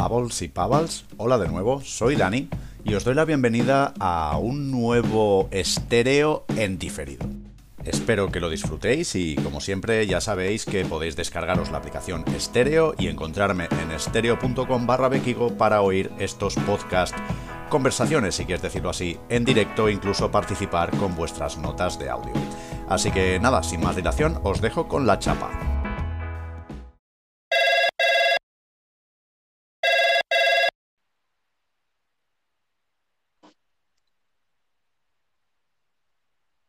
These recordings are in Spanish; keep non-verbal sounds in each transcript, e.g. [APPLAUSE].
Pavels y Pavals, hola de nuevo, soy Dani y os doy la bienvenida a un nuevo estéreo en diferido. Espero que lo disfrutéis y como siempre ya sabéis que podéis descargaros la aplicación estéreo y encontrarme en estéreo.com barra bequigo para oír estos podcast conversaciones, si quieres decirlo así, en directo e incluso participar con vuestras notas de audio. Así que nada, sin más dilación, os dejo con la chapa.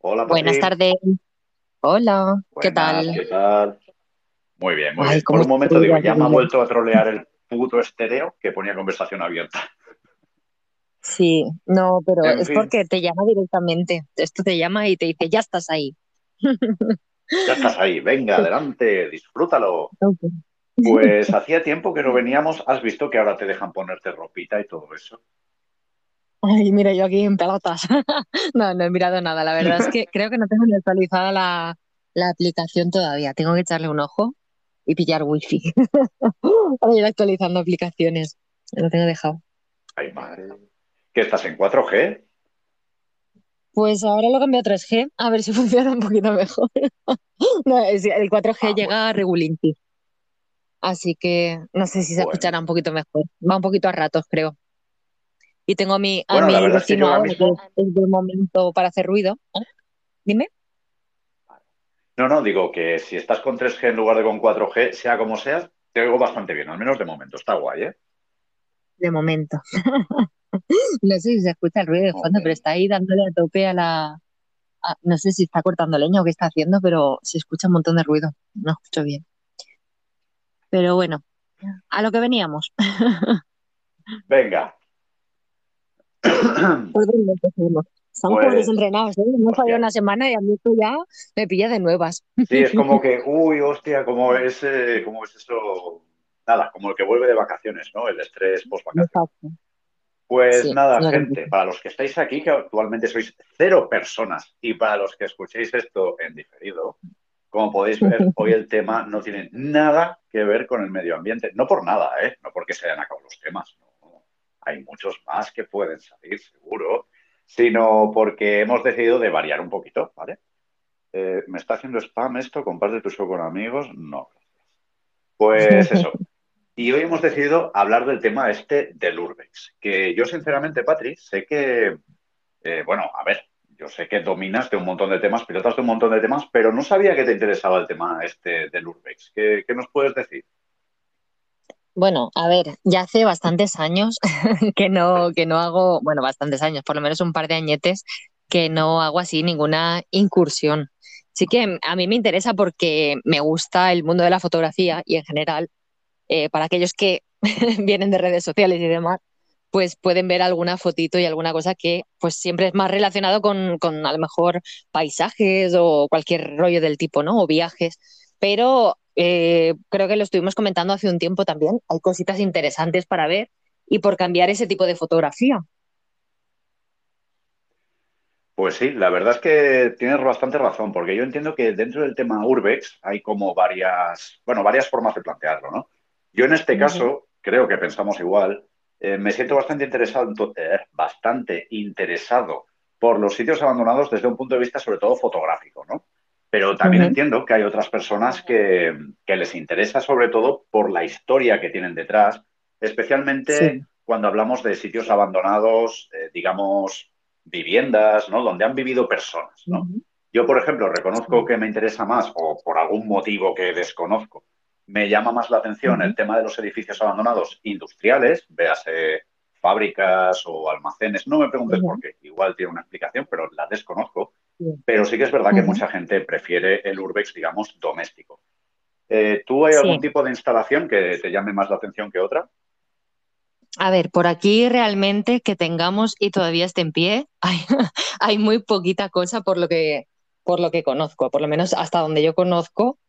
Hola, Buenas tardes. Hola, ¿qué tal? ¿Qué tal? Muy bien, muy Ay, bien. Por un momento digo, ya, me ha vuelto a trolear el puto estéreo que ponía conversación abierta. Sí, no, pero En es fin, porque te llama directamente. Esto te llama y te dice, ya estás ahí. [LAUGHS] ya estás ahí. Venga, adelante, disfrútalo. Pues [LAUGHS] hacía tiempo que no veníamos. Has visto que ahora te dejan ponerte ropita y todo eso. Ay, mira, yo aquí en pelotas. [LAUGHS] No, no he mirado nada. La verdad es que creo que no tengo ni actualizada la, la aplicación todavía. Tengo que echarle un ojo y pillar wifi [LAUGHS] para ir actualizando aplicaciones. Lo tengo dejado. Ay, madre. ¿Qué estás en 4G? Pues ahora lo cambio a 3G, a ver si [LAUGHS] funciona un poquito mejor. No, el 4G Ah, bueno, llega regulinchi. Así que no sé si se bueno. escuchará un poquito mejor. Va un poquito a ratos, creo. Y tengo a mi, a Bueno, mi es que vecino ahora que es momento para hacer ruido. ¿Eh? Dime. No, no, digo que si estás con 3G en lugar de con 4G, sea como sea, te oigo bastante bien, al menos de momento. Está guay, ¿eh? De momento. [LAUGHS] No sé si se escucha el ruido de fondo, pero está ahí dándole a tope a la... a- no sé si está cortando leña o qué está haciendo, pero se escucha un montón de ruido. No escucho bien. Pero bueno, a lo que veníamos. [LAUGHS] Venga. ¿Por dónde empezamos? Estamos como Pues, desenrenados, ¿eh? Fallado hostia. una semana y a mí esto ya me pilla de nuevas. Sí, es como [LAUGHS] que, uy, hostia, ¿cómo es, eh, cómo es eso? Nada, como el que vuelve de vacaciones, ¿no? El estrés post-vacaciones. Pues Sí, nada, no gente, para los que estáis aquí, que actualmente sois cero personas, y para los que escuchéis esto en diferido, como podéis ver, [LAUGHS] hoy el tema no tiene nada que ver con el medio ambiente. No por nada, ¿eh? No porque se hayan acabado los temas, no. Hay muchos más que pueden salir, seguro, sino porque hemos decidido de variar un poquito, ¿vale? Eh, ¿me está haciendo spam esto? ¿Comparte tu show con amigos? No, gracias. Pues eso. Y hoy hemos decidido hablar del tema este del Urbex, que yo sinceramente, Patri, sé que, eh, bueno, a ver, yo sé que dominas de un montón de temas, pilotas de un montón de temas, pero no sabía que te interesaba el tema este del Urbex. ¿Qué, qué nos puedes decir? Bueno, a ver, ya hace bastantes años [LAUGHS] que no, que no hago, bueno, bastantes años, por lo menos un par de añetes, que no hago así ninguna incursión. Sí que a mí me interesa porque me gusta el mundo de la fotografía y en general, eh, para aquellos que [LAUGHS] vienen de redes sociales y demás, pues pueden ver alguna fotito y alguna cosa que pues siempre es más relacionado con, con a lo mejor paisajes o cualquier rollo del tipo, ¿no? O viajes. Pero eh, creo que lo estuvimos comentando hace un tiempo también. Hay cositas interesantes para ver y por cambiar ese tipo de fotografía. Pues sí, la verdad es que tienes bastante razón, porque yo entiendo que dentro del tema Urbex hay como varias, bueno, varias formas de plantearlo, ¿no? Yo en este caso, creo que pensamos igual, eh, me siento bastante interesado, eh, bastante interesado por los sitios abandonados desde un punto de vista sobre todo fotográfico, ¿no? Pero también entiendo que hay otras personas que, que les interesa sobre todo por la historia que tienen detrás, Sí, especialmente cuando hablamos de sitios abandonados, eh, digamos, viviendas, ¿no? Donde han vivido personas, ¿no? Yo, por ejemplo, reconozco que me interesa más, o por algún motivo que desconozco, me llama más la atención el tema de los edificios abandonados industriales, véase fábricas o almacenes. No me preguntes por qué, igual tiene una explicación, pero la desconozco. Pero sí que es verdad que mucha gente prefiere el urbex, digamos, doméstico. Eh, ¿tú hay Sí. algún tipo de instalación que te llame más la atención que otra? A ver, por aquí realmente que tengamos y todavía esté en pie, [LAUGHS] hay, hay muy poquita cosa por lo que, por lo que conozco, por lo menos hasta donde yo conozco,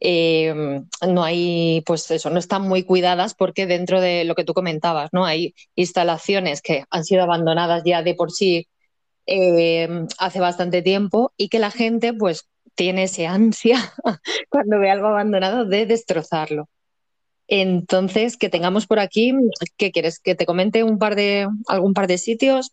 eh, no hay, pues eso, no están muy cuidadas porque dentro de lo que tú comentabas, ¿no? Hay instalaciones que han sido abandonadas ya de por sí eh, hace bastante tiempo y que la gente pues tiene ese ansia [LAUGHS] cuando ve algo abandonado de destrozarlo. Entonces, que tengamos por aquí, ¿qué quieres? ¿Que te comente un par de, algún par de sitios?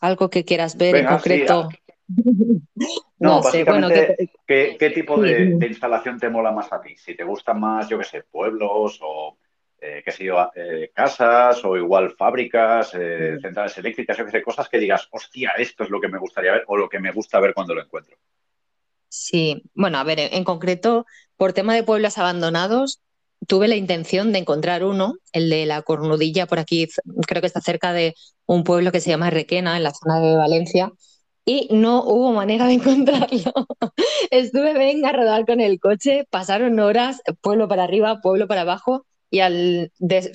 ¿Algo que quieras ver en concreto? [LAUGHS] no, básicamente, ¿qué, tipo de, instalación te mola más a ti? Si te gustan más, yo qué sé, pueblos o, eh, qué sé yo, eh, casas o igual fábricas, eh, centrales eléctricas, yo qué sé, cosas que digas, hostia, esto es lo que me gustaría ver o lo que me gusta ver cuando lo encuentro. Sí, bueno, a ver, en concreto, por tema de pueblos abandonados, tuve la intención de encontrar uno, el de la Cornudilla, por aquí, creo que está cerca de un pueblo que se llama Requena, en la zona de Valencia, y no hubo manera de [LAUGHS] encontrarlo. Estuve, venga, a rodar con el coche, pasaron horas, pueblo para arriba, pueblo para abajo, y al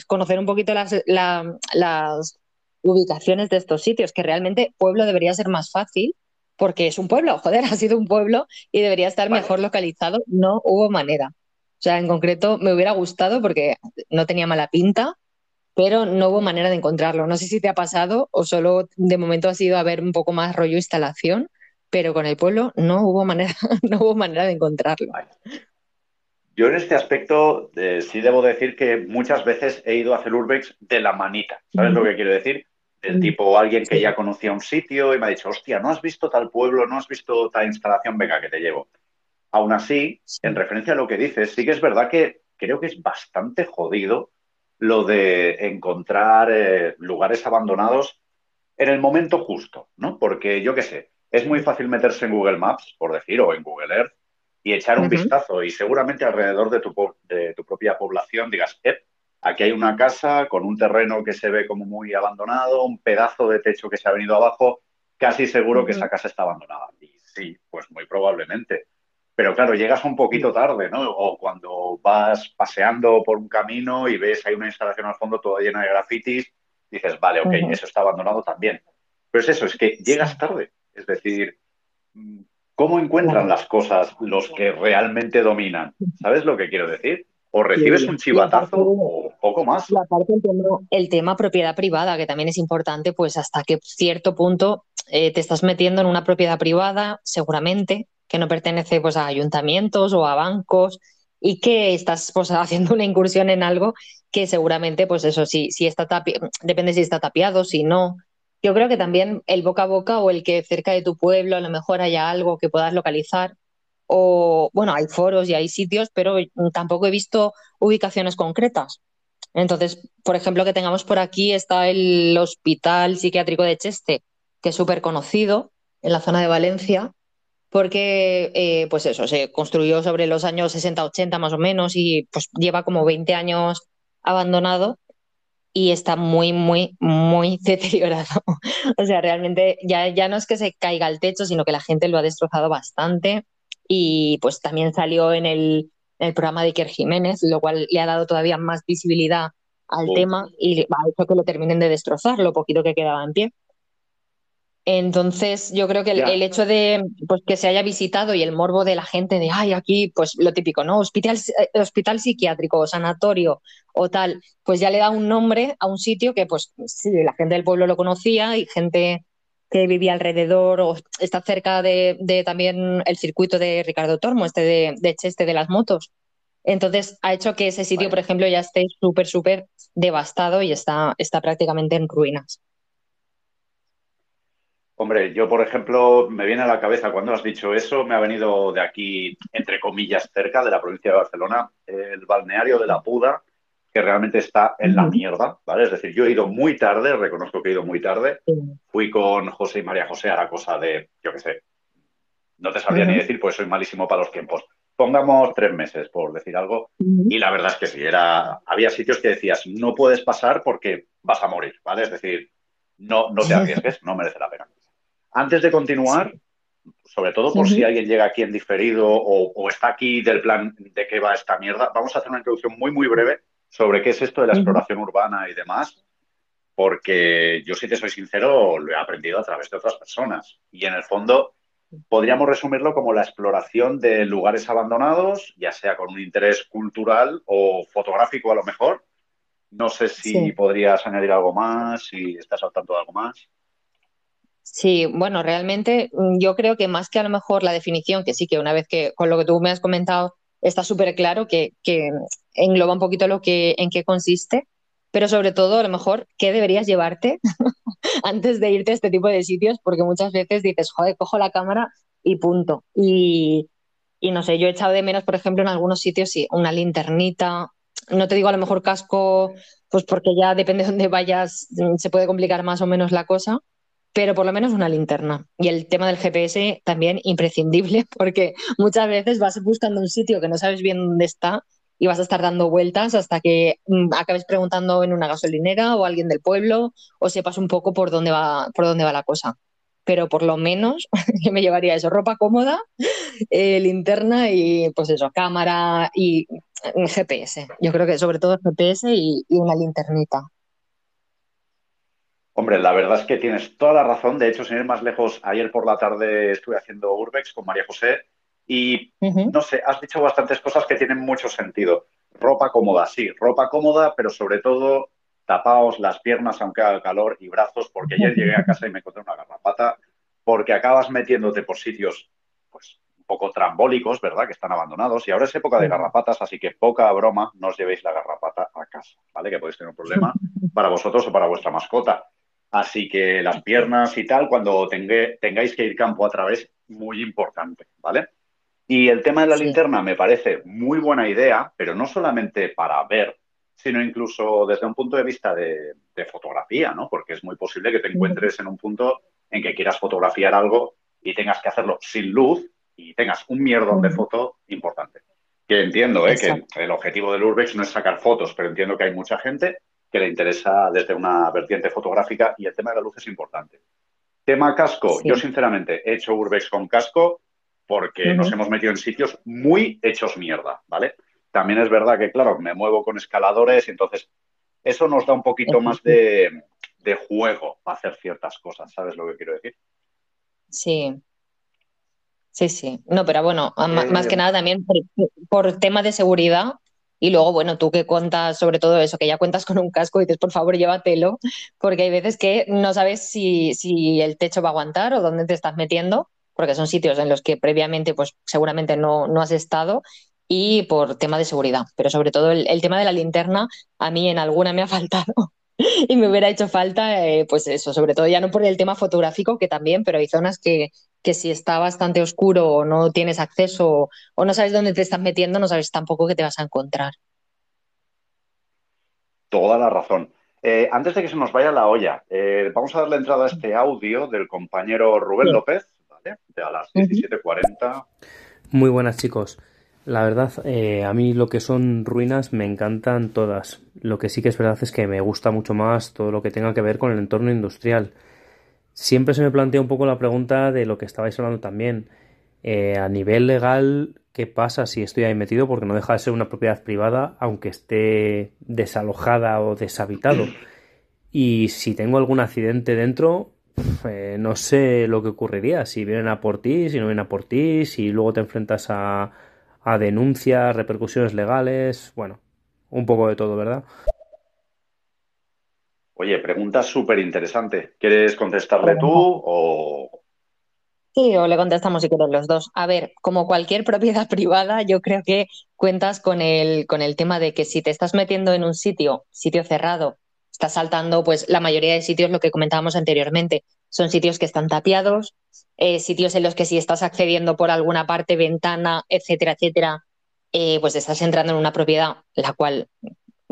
conocer un poquito las, las ubicaciones de estos sitios, que realmente pueblo debería ser más fácil, porque es un pueblo, [LAUGHS] joder, ha sido un pueblo y debería estar mejor localizado, no hubo manera. O sea, en concreto me hubiera gustado porque no tenía mala pinta, pero no hubo manera de encontrarlo. No sé si te ha pasado o solo de momento ha sido a ver un poco más rollo instalación, pero con el pueblo no hubo manera, [LAUGHS] no hubo manera de encontrarlo. Yo en este aspecto eh, sí debo decir que muchas veces he ido a hacer urbex de la manita. ¿Sabes lo que quiero decir? Del tipo alguien que ya conocía un sitio y me ha dicho, hostia, ¿no has visto tal pueblo? ¿No has visto tal instalación? Venga, que te llevo. Aún así, en referencia a lo que dices, sí que es verdad que creo que es bastante jodido lo de encontrar eh, lugares abandonados en el momento justo, ¿no? Porque yo qué sé, es muy fácil meterse en Google Maps, por decir, o en Google Earth, y echar un vistazo y seguramente alrededor de tu, de tu propia población digas, eh, aquí hay una casa con un terreno que se ve como muy abandonado, un pedazo de techo que se ha venido abajo, casi seguro que esa casa está abandonada. Y sí, pues muy probablemente. Pero claro, llegas un poquito tarde, ¿no? O cuando vas paseando por un camino y ves hay una instalación al fondo toda llena de grafitis, dices, vale, ok, eso está abandonado también. Pero es eso, es que llegas tarde. Es decir, ¿cómo encuentran las cosas los que realmente dominan? ¿Sabes lo que quiero decir? O recibes un chivatazo o poco más. La parte el tema propiedad privada, que también es importante, pues hasta que cierto punto eh, te estás metiendo en una propiedad privada, seguramente, que no pertenece pues, a ayuntamientos o a bancos y que estás pues, [LAUGHS] haciendo una incursión en algo que seguramente, pues eso, si, si está depende si está tapiado, si no. Yo creo que también el boca a boca o el que cerca de tu pueblo a lo mejor haya algo que puedas localizar. O, bueno, hay foros y hay sitios, pero tampoco he visto ubicaciones concretas. Entonces, por ejemplo, que tengamos por aquí está el Hospital Psiquiátrico de Cheste, que es súper conocido en la zona de Valencia, porque eh, pues eso, se construyó sobre los años 60-80 más o menos y pues lleva como 20 años abandonado y está muy, muy, muy [LAUGHS] deteriorado. o sea, realmente ya, ya no es que se caiga al techo, sino que la gente lo ha destrozado bastante y pues también salió en el, programa de Iker Jiménez, lo cual le ha dado todavía más visibilidad al tema y ha hecho que lo terminen de destrozar lo poquito que quedaba en pie. Entonces, yo creo que el, hecho de pues, que se haya visitado y el morbo de la gente de, ay, aquí, pues lo típico, ¿no? Hospital, eh, hospital psiquiátrico o sanatorio o tal, pues ya le da un nombre a un sitio que, pues sí, la gente del pueblo lo conocía y gente que vivía alrededor o está cerca de, también el circuito de Ricardo Tormo, este de, de Cheste de las motos. Entonces, ha hecho que ese sitio, por ejemplo, ya esté súper, súper devastado y está, está prácticamente en ruinas. Hombre, yo, por ejemplo, me viene a la cabeza cuando has dicho eso, me ha venido de aquí, entre comillas, cerca de la provincia de Barcelona, el balneario de la Puda, que realmente está en la mierda, ¿vale? Es decir, yo he ido muy tarde, reconozco que he ido muy tarde. Fui con José y María José a la cosa de, yo qué sé, no te sabría ni decir, pues soy malísimo para los tiempos. Pongamos tres meses, por decir algo. Y la verdad es que sí, era, había sitios que decías, no puedes pasar porque vas a morir, ¿vale? Es decir, no, no te [LAUGHS] arriesgues, no merece la pena. Antes de continuar, sobre todo por si alguien llega aquí en diferido o, está aquí del plan de qué va esta mierda, vamos a hacer una introducción muy, muy breve sobre qué es esto de la exploración urbana y demás, porque yo, si te soy sincero, lo he aprendido a través de otras personas. Y en el fondo, podríamos resumirlo como la exploración de lugares abandonados, ya sea con un interés cultural o fotográfico a lo mejor. No sé si podrías añadir algo más, si estás al tanto de algo más. Sí, bueno, realmente mm, yo creo que más que a lo mejor la definición, que sí que una vez que con lo que tú me has comentado está súper claro que, engloba un poquito lo que, en qué consiste, pero sobre todo a lo mejor qué deberías llevarte [LAUGHS] antes de irte a este tipo de sitios, porque muchas veces dices, joder, cojo la cámara y punto. Y, y no sé, yo he echado de menos, por ejemplo, en algunos sitios, sí, una linternita, no te digo a lo mejor casco, pues porque ya depende de dónde vayas, se puede complicar más o menos la cosa, pero por lo menos una linterna. Y el tema del GPS también imprescindible, [LAUGHS] porque muchas veces vas buscando un sitio que no sabes bien dónde está y vas a estar dando vueltas hasta que mm, acabes preguntando en una gasolinera o alguien del pueblo o sepas un poco por dónde va, por dónde va la cosa. Pero por lo menos [LAUGHS] yo me llevaría eso, ropa cómoda, eh, linterna y pues eso, cámara y mm, GPS. Yo creo que sobre todo GPS y una linternita. Hombre, la verdad es que tienes toda la razón. De hecho, sin ir más lejos, ayer por la tarde estuve haciendo Urbex con María José y, no sé, has dicho bastantes cosas que tienen mucho sentido. Ropa cómoda, sí, ropa cómoda, pero sobre todo tapaos las piernas aunque haga calor y brazos, porque ayer llegué a casa y me encontré una garrapata, porque acabas metiéndote por sitios, pues, un poco trambólicos, ¿verdad? Que están abandonados y ahora es época de garrapatas, así que poca broma, no os llevéis la garrapata a casa, ¿vale? Que podéis tener un problema [LAUGHS] para vosotros o para vuestra mascota. Así que las piernas y tal, cuando tengáis que ir campo a través, muy importante, ¿vale? Y el tema de la linterna me parece muy buena idea, pero no solamente para ver, sino incluso desde un punto de vista de, fotografía, ¿no? Porque es muy posible que te encuentres en un punto en que quieras fotografiar algo y tengas que hacerlo sin luz y tengas un mierdón de foto importante. Que entiendo, ¿eh? Que el objetivo del Urbex no es sacar fotos, pero entiendo que hay mucha gente que le interesa desde una vertiente fotográfica y el tema de la luz es importante. Tema casco, yo sinceramente he hecho Urbex con casco porque nos hemos metido en sitios muy hechos mierda, ¿vale? También es verdad que, claro, me muevo con escaladores y entonces eso nos da un poquito más de, juego para hacer ciertas cosas, ¿sabes lo que quiero decir? Sí, Sí, sí. No, pero bueno, más que eh, nada también por, por, tema de seguridad, y luego, bueno, tú que cuentas sobre todo eso, que ya cuentas con un casco y dices, por favor, llévatelo, porque hay veces que no sabes si, si el techo va a aguantar o dónde te estás metiendo, porque son sitios en los que previamente, pues seguramente no, no has estado y por tema de seguridad. Pero sobre todo el, tema de la linterna, a mí en alguna me ha [LAUGHS] faltado y me hubiera hecho falta, eh, pues eso, sobre todo ya no por el tema fotográfico, que también, pero hay zonas que, que si está bastante oscuro o no tienes acceso o no sabes dónde te estás metiendo, no sabes tampoco qué te vas a encontrar. Toda la razón. Eh, antes de que se nos vaya la olla, eh, vamos a darle entrada a este audio del compañero Rubén López, ¿vale? De a las 17.40. Muy buenas, chicos. La verdad, eh, a mí lo que son ruinas me encantan todas. Lo que sí que es verdad es que me gusta mucho más todo lo que tenga que ver con el entorno industrial. Siempre se me plantea un poco la pregunta de lo que estabais hablando también. Eh, a nivel legal, ¿qué pasa si estoy ahí metido? Porque no deja de ser una propiedad privada, aunque esté desalojada o deshabitado. Y si tengo algún accidente dentro, eh, no sé lo que ocurriría. Si vienen a por ti, si no vienen a por ti, si luego te enfrentas a a denuncias, repercusiones legales, bueno, un poco de todo, ¿verdad? Oye, pregunta súper interesante. ¿Quieres contestarle tú o...? Sí, o le contestamos si quieren los dos. A ver, como cualquier propiedad [LAUGHS] privada, yo creo que cuentas con el, con el tema de que si te estás metiendo en un sitio, sitio cerrado, estás saltando, pues la mayoría de sitios, lo que comentábamos anteriormente, son sitios que están tapiados, eh, sitios en los que si estás accediendo por alguna parte, ventana, etcétera, etcétera, eh, pues estás entrando en una propiedad, la cual,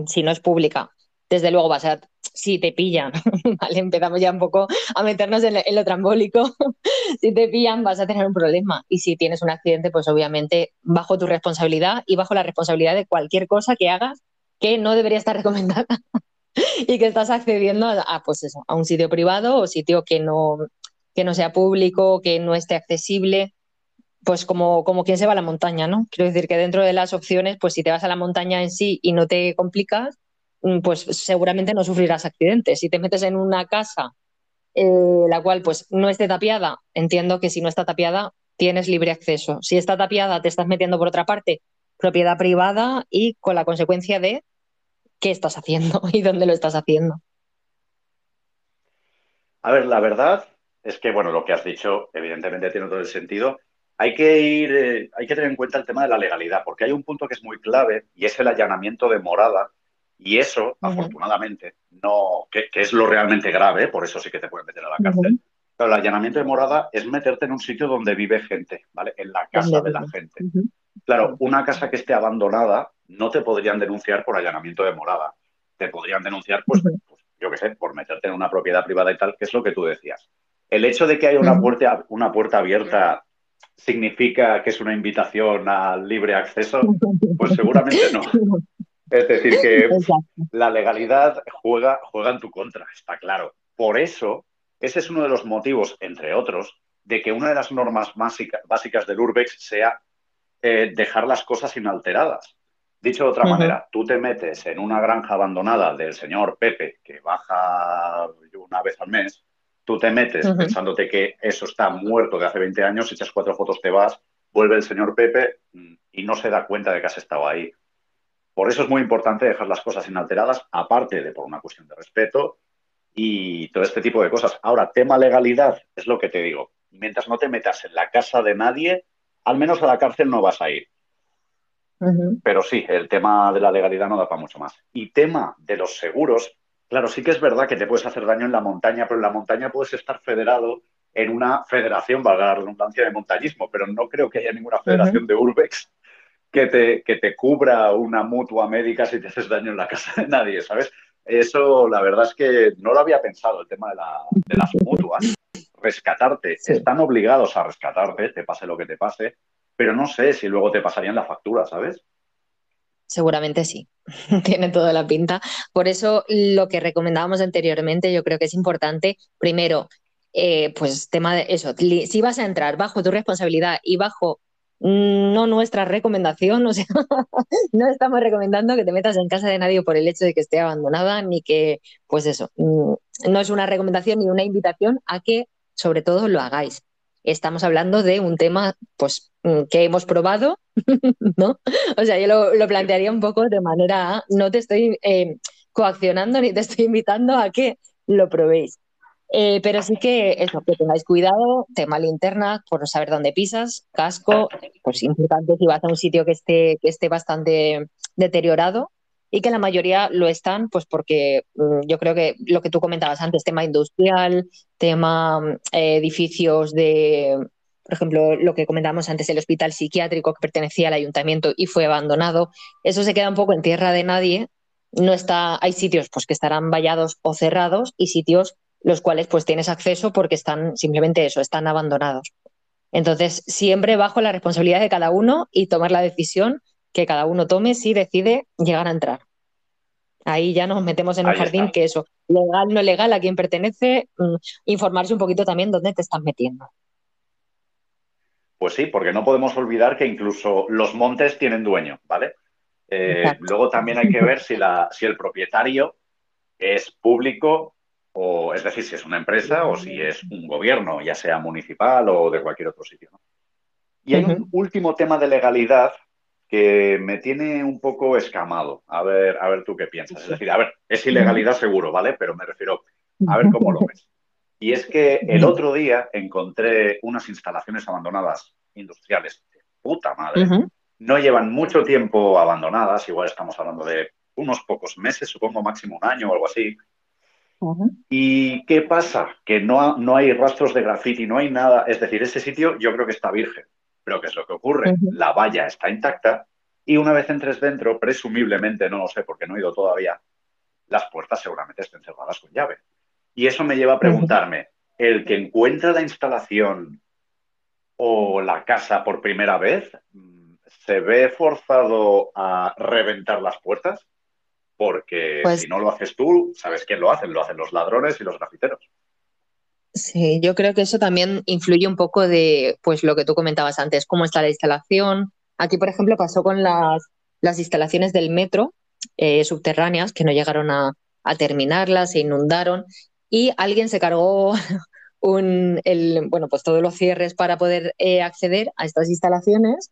si no es pública, desde luego va a si te pillan, [LAUGHS] ¿vale? Empezamos ya un poco a meternos en, lo trambólico, [LAUGHS] si te pillan vas a tener un problema y si tienes un accidente, pues obviamente bajo tu responsabilidad y bajo la responsabilidad de cualquier cosa que hagas que no debería estar recomendada [LAUGHS] y que estás accediendo a, pues a un sitio privado o sitio que no, que no sea público, que no esté accesible, pues como, como quien se va a la montaña, ¿no? Quiero decir que dentro de las opciones, pues si te vas a la montaña en sí y no te complicas, pues seguramente no sufrirás accidentes. Si te metes en una casa eh, la cual pues no esté tapiada, entiendo que si no está tapiada tienes libre acceso. Si está tapiada te estás metiendo por otra parte, propiedad privada y con la consecuencia de qué estás haciendo [LAUGHS] y dónde lo estás haciendo. A ver, la verdad es que, bueno, lo que has dicho evidentemente tiene todo el sentido. hay que ir, eh, hay que tener en cuenta el tema de la legalidad, porque hay un punto que es muy clave y es el allanamiento de morada. Y eso, afortunadamente, no, que, es lo realmente grave, por eso sí que te pueden meter a la cárcel. Pero el allanamiento de morada es meterte en un sitio donde vive gente, ¿vale? En la casa de la gente. Claro, una casa que esté abandonada no te podrían denunciar por allanamiento de morada. Te podrían denunciar, pues, pues, yo qué sé, por meterte en una propiedad privada y tal, que es lo que tú decías. El hecho de que haya una puerta, una puerta abierta significa que es una invitación al libre acceso, [LAUGHS] pues seguramente no. Es decir, que [LAUGHS] la legalidad juega, juega en tu contra, está claro. Por eso, ese es uno de los motivos, entre otros, de que una de las normas básicas del Urbex sea eh, dejar las cosas inalteradas. Dicho de otra manera, tú te metes en una granja abandonada del señor Pepe, que baja una vez al mes, tú te metes pensándote que eso está muerto de hace 20 años, echas cuatro fotos, te vas, vuelve el señor Pepe mm, y no se da cuenta de que has estado ahí. Por eso es muy importante dejar las cosas inalteradas, aparte de por una cuestión de respeto y todo este tipo de cosas. Ahora, tema legalidad, es lo que te digo. Mientras no te metas en la casa de nadie, al menos a la cárcel no vas a ir. Pero sí, el tema de la legalidad no da para mucho más. Y tema de los seguros, claro, sí que es verdad que te puedes hacer daño en la montaña, pero en la montaña puedes estar federado en una federación, valga la redundancia, de montañismo, pero no creo que haya ninguna federación de urbex que te, que te cubra una mutua médica si te haces daño en la casa de nadie, ¿sabes? Eso, la verdad es que no lo había pensado, el tema de, de las mutuas. Rescatarte, están obligados a rescatarte, te pase lo que te pase, pero no sé si luego te pasarían la factura, ¿sabes? Seguramente sí, [LAUGHS] tiene toda la pinta. Por eso lo que recomendábamos anteriormente, yo creo que es importante, primero, eh, pues tema de eso, si vas a entrar bajo tu responsabilidad y bajo no nuestra recomendación, o sea, [LAUGHS] no estamos recomendando que te metas en casa de nadie por el hecho de que esté abandonada, ni que, pues eso, mm, no es una recomendación ni una invitación a que sobre todo lo hagáis estamos hablando de un tema pues, mm, que hemos probado, [LAUGHS] ¿no? O sea, yo lo, plantearía un poco de manera, no te estoy eh, coaccionando ni te estoy invitando a que lo probéis. Eh, pero sí que eso, que tengáis cuidado, tema linterna, por saber dónde pisas, casco, pues importante si vas a un sitio que esté, que esté bastante deteriorado, y que la mayoría lo están, pues porque mm, yo creo que lo que tú comentabas antes, tema industrial, tema mm, edificios de, por ejemplo, lo que comentábamos antes, el hospital psiquiátrico que pertenecía al ayuntamiento y fue abandonado, eso se queda un poco en tierra de nadie. No está, hay sitios pues que estarán vallados o cerrados y sitios los cuales pues tienes acceso porque están simplemente eso, están abandonados. Entonces, siempre bajo la responsabilidad de cada uno y tomar la decisión que cada uno tome si decide llegar a entrar. Ahí ya nos metemos en un jardín que eso, legal, no legal, a quién pertenece, mm, informarse un poquito también dónde te estás metiendo. Pues sí, porque no podemos olvidar que incluso los montes tienen dueño, ¿vale? Eh, luego también hay que ver si, la, si el propietario es público o es decir, si es una empresa o si es un gobierno, ya sea municipal o de cualquier otro sitio. Y hay un último tema de legalidad que me tiene un poco escamado. A ver, a ver tú qué piensas. Es decir, a ver, es ilegalidad seguro, ¿vale? Pero me refiero a ver cómo lo ves. Y es que el otro día encontré unas instalaciones abandonadas industriales de puta madre. No llevan mucho tiempo abandonadas, igual estamos hablando de unos pocos meses, supongo máximo un año o algo así. ¿Y qué pasa? Que no, no hay rastros de graffiti, no hay nada. Es decir, ese sitio yo creo que está virgen. Pero ¿qué es lo que ocurre? La valla está intacta y una vez entres dentro, presumiblemente, no lo sé porque no he ido todavía, las puertas seguramente estén cerradas con llave. Y eso me lleva a preguntarme, ¿el que encuentra la instalación o la casa por primera vez se ve forzado a reventar las puertas? Porque pues si no lo haces tú, ¿sabes quién lo hace? Lo hacen los ladrones y los grafiteros. Sí, yo creo que eso también influye un poco de pues lo que tú comentabas antes, cómo está la instalación. Aquí, por ejemplo, pasó con las, las instalaciones del metro eh, subterráneas que no llegaron a, terminarlas, se inundaron y alguien se cargó [LAUGHS] un, el, bueno, pues todos los cierres para poder eh, acceder a estas instalaciones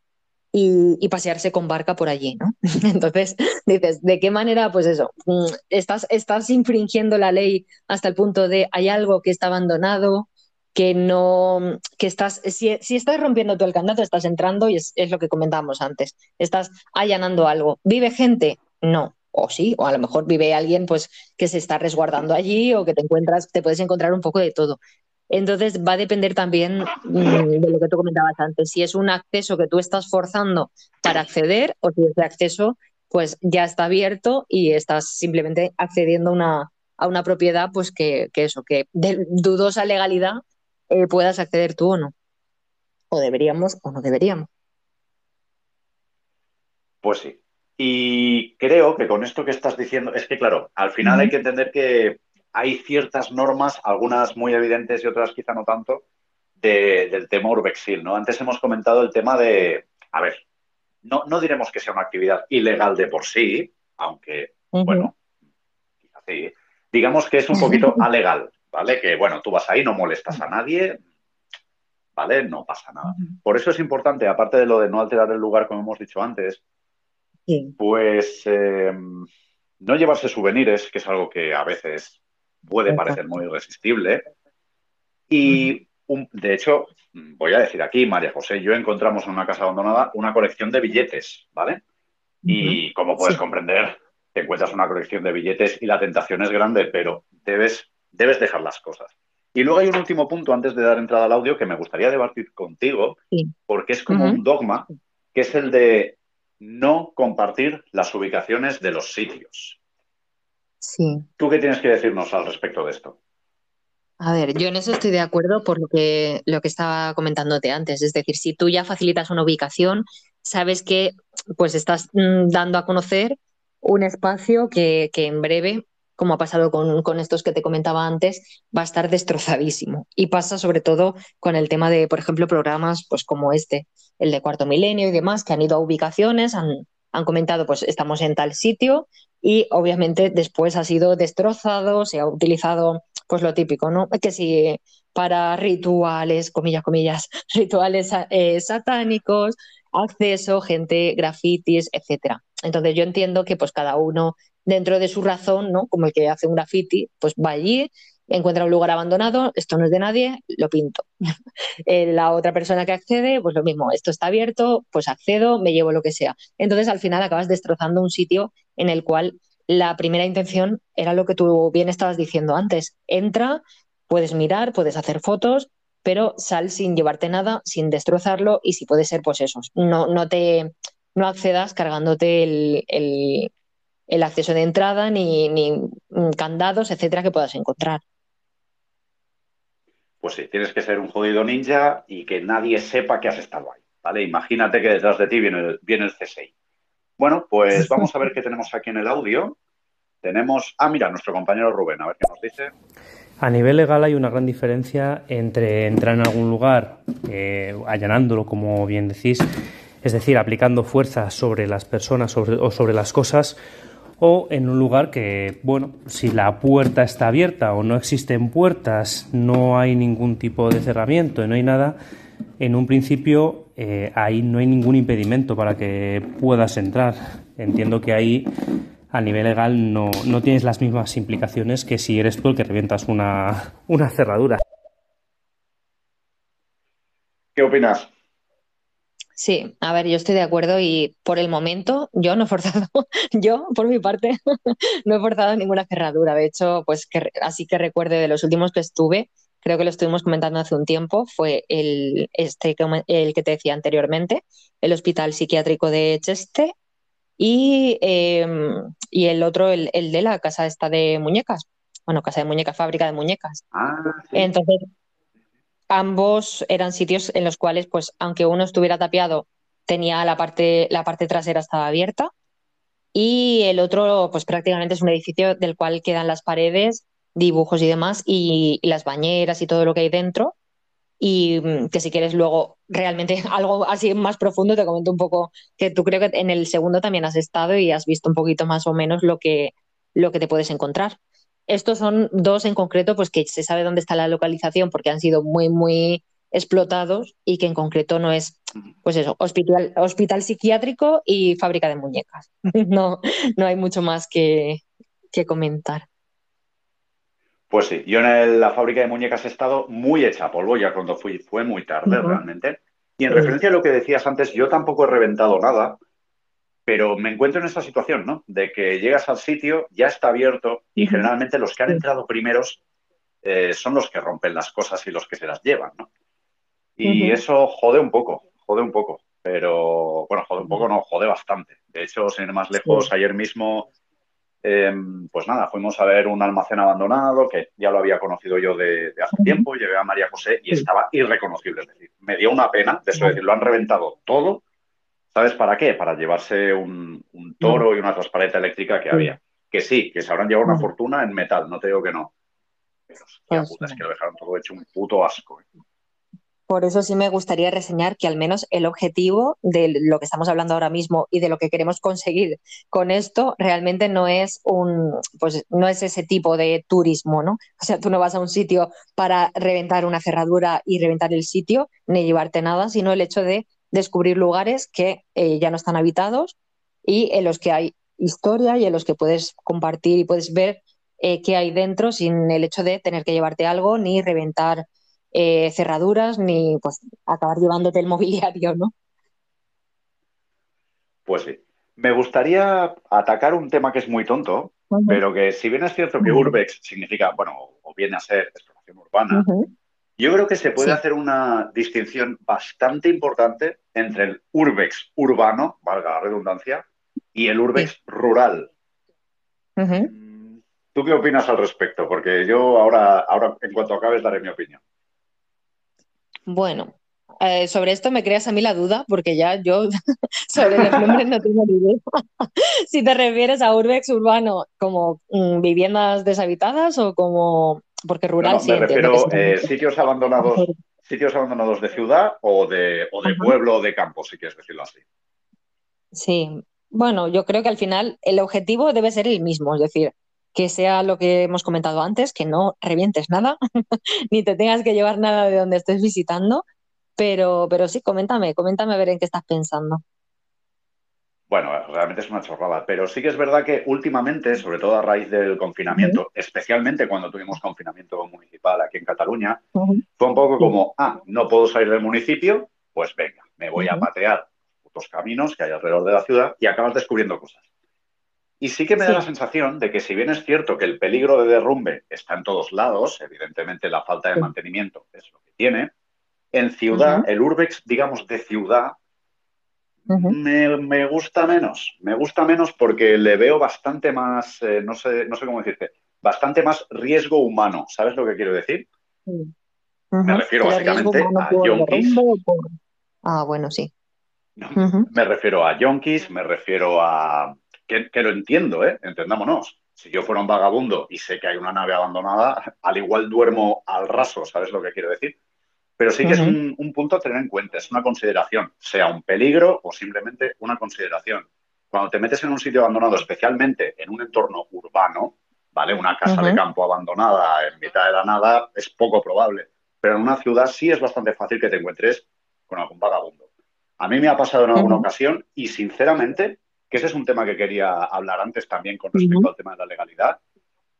y, pasearse con barca por allí, ¿no? [LAUGHS] Entonces, dices, ¿de qué manera? Pues eso, mm, estás, estás infringiendo la ley hasta el punto de hay algo que está abandonado, que no, que estás, si, si, estás rompiendo tú el candado, estás entrando y es, es lo que comentábamos antes, estás allanando algo. ¿Vive gente? No, o sí, o a lo mejor vive alguien pues que se está resguardando allí o que te encuentras, te puedes encontrar un poco de todo. Entonces va a depender también mm, de lo que tú comentabas antes, si es un acceso que tú estás forzando para acceder o si ese acceso pues ya está abierto y estás simplemente accediendo a una, a una propiedad pues que, que eso, que de dudosa legalidad eh, puedas acceder tú o no. O deberíamos o no deberíamos. Pues sí. Y creo que con esto que estás diciendo, es que claro, al final hay que entender que hay ciertas normas, algunas muy evidentes y otras quizá no tanto, del tema urbexil, ¿no? Antes hemos comentado el tema de, a ver, no, no diremos que sea una actividad ilegal de por sí, aunque, bueno, quizá sí, digamos que es un poquito [LAUGHS] alegal, ¿vale? Que, bueno, tú vas ahí, no molestas a nadie, ¿vale? No pasa nada. Por eso es importante, aparte de lo de no alterar el lugar, como hemos dicho antes, pues eh, no llevarse souvenirs, que es algo que a veces puede parecer muy irresistible. Y de hecho, voy a decir aquí, María José y yo encontramos en una casa abandonada una colección de billetes, ¿vale? Y como puedes comprender, te encuentras una colección de billetes y la tentación es grande, pero debes, debes dejar las cosas. Y luego hay un último punto antes de dar entrada al audio que me gustaría debatir contigo, porque es como un dogma, que es el de no compartir las ubicaciones de los sitios. Sí. ¿Tú qué tienes que decirnos al respecto de esto? A ver, yo en eso estoy de acuerdo por lo que, lo que estaba comentándote antes. Es decir, si tú ya facilitas una ubicación, sabes que pues estás mm, dando a conocer un espacio que, que en breve, como ha pasado con, con, estos que te comentaba antes, va a estar destrozadísimo. Y pasa sobre todo con el tema de, por ejemplo, programas pues como este, el de Cuarto Milenio y demás, que han ido a ubicaciones, han, han comentado, pues estamos en tal sitio y obviamente después ha sido destrozado, se ha utilizado pues lo típico, ¿no? Que si para rituales, comillas, comillas, [LAUGHS] rituales eh, satánicos, acceso, gente, grafitis, etcétera. Entonces yo entiendo que pues cada uno dentro de su razón, ¿no? Como el que hace un graffiti, pues va allí, encuentra un lugar abandonado, esto no es de nadie, lo pinto. [LAUGHS] Eh, la otra persona que accede, pues lo mismo, esto está abierto, pues accedo, me llevo lo que sea. Entonces al final acabas destrozando un sitio en el cual la primera intención era lo que tú bien estabas diciendo antes. Entra, puedes mirar, puedes hacer fotos, pero sal sin llevarte nada, sin destrozarlo y si puede ser, pues eso, no, no te no accedas cargándote el, el, acceso de entrada ni, ni candados, etcétera, que puedas encontrar pues sí, tienes que ser un jodido ninja y que nadie sepa que has estado ahí, ¿vale? Imagínate que detrás de ti viene el, viene el CSI. Bueno, pues [LAUGHS] vamos a ver qué tenemos aquí en el audio. Tenemos, ah, mira, nuestro compañero Rubén, a ver qué nos dice. A nivel legal hay una gran diferencia entre entrar en algún lugar eh, allanándolo, como bien decís, es decir, aplicando fuerza sobre las personas o sobre las cosas, o en un lugar que, bueno, si la puerta está abierta o no existen puertas, no hay ningún tipo de cerramiento, no hay nada, en un principio eh, ahí no hay ningún impedimento para que puedas entrar. Entiendo que ahí a nivel legal no, no tienes las mismas implicaciones que si eres tú el que revientas una, una cerradura. ¿Qué opinas? Sí, a ver, yo estoy de acuerdo y por el momento yo no he forzado, [LAUGHS] yo por mi parte [LAUGHS] no he forzado ninguna cerradura. De hecho, pues que, así que recuerde de los últimos que estuve, creo que lo estuvimos comentando hace un tiempo, fue el, este, el que te decía anteriormente, el Hospital Psiquiátrico de Cheste y, em, y el otro, el, el, de la casa esta de muñecas. Bueno, casa de muñecas, fábrica de muñecas. Ah, sí. Entonces, ambos eran sitios en los cuales, pues, aunque uno estuviera tapiado, tenía la parte, la parte trasera estaba abierta. Y el otro, pues prácticamente es un edificio del cual quedan las paredes, dibujos y demás, y, las bañeras y todo lo que hay dentro. Y mm, que si quieres luego realmente [LAUGHS] algo así más profundo, te comento un poco que tú creo que en el segundo también has estado y has visto un poquito más o menos lo que, lo que te puedes encontrar. Estos son dos en concreto, pues que se sabe dónde está la localización porque han sido muy, muy explotados y que en concreto no es, pues eso, hospital, hospital psiquiátrico y fábrica de muñecas. No, no hay mucho más que, que comentar. Pues sí, yo en la fábrica de muñecas he estado muy hecha polvo ya cuando fui, fue muy tarde realmente. Y en referencia a lo que decías antes, yo tampoco he reventado nada, pero me encuentro en esta situación, ¿no? De que llegas al sitio, ya está abierto y generalmente los que han entrado primeros eh, son los que rompen las cosas y los que se las llevan, ¿no? Y eso jode un poco, jode un poco, pero bueno, jode un poco, no, jode bastante. De hecho, sin ir más lejos, ayer mismo Em, pues nada, fuimos a ver un almacén abandonado que ya lo había conocido yo de, hace tiempo, llegué a María José y estaba irreconocible. Es decir, me dio una pena de eso, decir, lo han reventado todo. ¿Sabes para qué? Para llevarse un, toro y una transparente eléctrica que había. Que sí, que se habrán llevado una fortuna en metal, no te digo que no. Pero pues puta, es que lo dejaron todo hecho un puto asco. ¿eh? Por eso sí me gustaría reseñar que al menos el objetivo de lo que estamos hablando ahora mismo y de lo que queremos conseguir con esto realmente no es un, pues no es ese tipo de turismo, ¿no? O sea, tú no vas a un sitio para reventar una cerradura y reventar el sitio, ni llevarte nada, sino el hecho de descubrir lugares que eh, ya no están habitados y en los que hay historia y en los que puedes compartir y puedes ver eh, qué hay dentro sin el hecho de tener que llevarte algo ni reventar eh, cerraduras ni pues acabar llevándote el [LAUGHS] mobiliario, ¿no? Pues sí. Me gustaría atacar un tema que es muy tonto, pero que si bien es cierto que urbex significa, bueno, o viene a ser exploración urbana, yo creo que se puede hacer una distinción bastante importante entre el urbex urbano, valga la redundancia, y el urbex rural. Mm, ¿Tú qué opinas al respecto? Porque yo ahora, ahora, en cuanto acabes, daré mi opinión. Bueno, eh, sobre esto me creas a mí la duda, porque ya yo [LAUGHS] sobre los nombres no tengo ni idea. [LAUGHS] si te refieres a urbex urbano como mm, viviendas deshabitadas o como porque rural no, me refiero eh, sitios abandonados, sitios abandonados de ciudad o de, o de pueblo o de campo, si quieres decirlo así. Sí, bueno, yo creo que al final el objetivo debe ser el mismo, es decir, que sea lo que hemos comentado antes, que no revientes nada, [LAUGHS] ni te tengas que llevar nada de donde estés visitando, pero, pero sí, coméntame, coméntame a ver en qué estás pensando. Bueno, realmente es una chorrada, pero sí que es verdad que últimamente, sobre todo a raíz del confinamiento, especialmente cuando tuvimos confinamiento municipal aquí en Cataluña, fue un poco como, ah, no puedo salir del municipio, pues venga, me voy a patear otros caminos que hay alrededor de la ciudad y acabas descubriendo cosas. Y sí que me da la sensación de que si bien es cierto que el peligro de derrumbe está en todos lados, evidentemente la falta de mantenimiento es lo que tiene, en ciudad, el urbex, digamos, de ciudad, me, gusta menos. Me gusta menos porque le veo bastante más, eh, no, sé, no sé cómo decirte, bastante más riesgo humano. ¿Sabes lo que quiero decir? Me refiero básicamente a yonkis. Ah, bueno, sí. Me refiero a yonkis, me refiero a que, lo entiendo, ¿eh? entendámonos. Si yo fuera un vagabundo y sé que hay una nave abandonada, al igual duermo al raso, ¿sabes lo que quiero decir? Pero sí que es un, punto a tener en cuenta, es una consideración, sea un peligro o simplemente una consideración. Cuando te metes en un sitio abandonado, especialmente en un entorno urbano, ¿vale? Una casa de campo abandonada en mitad de la nada es poco probable. Pero en una ciudad sí es bastante fácil que te encuentres con algún vagabundo. A mí me ha pasado en alguna ocasión y sinceramente que ese es un tema que quería hablar antes también con respecto al tema de la legalidad.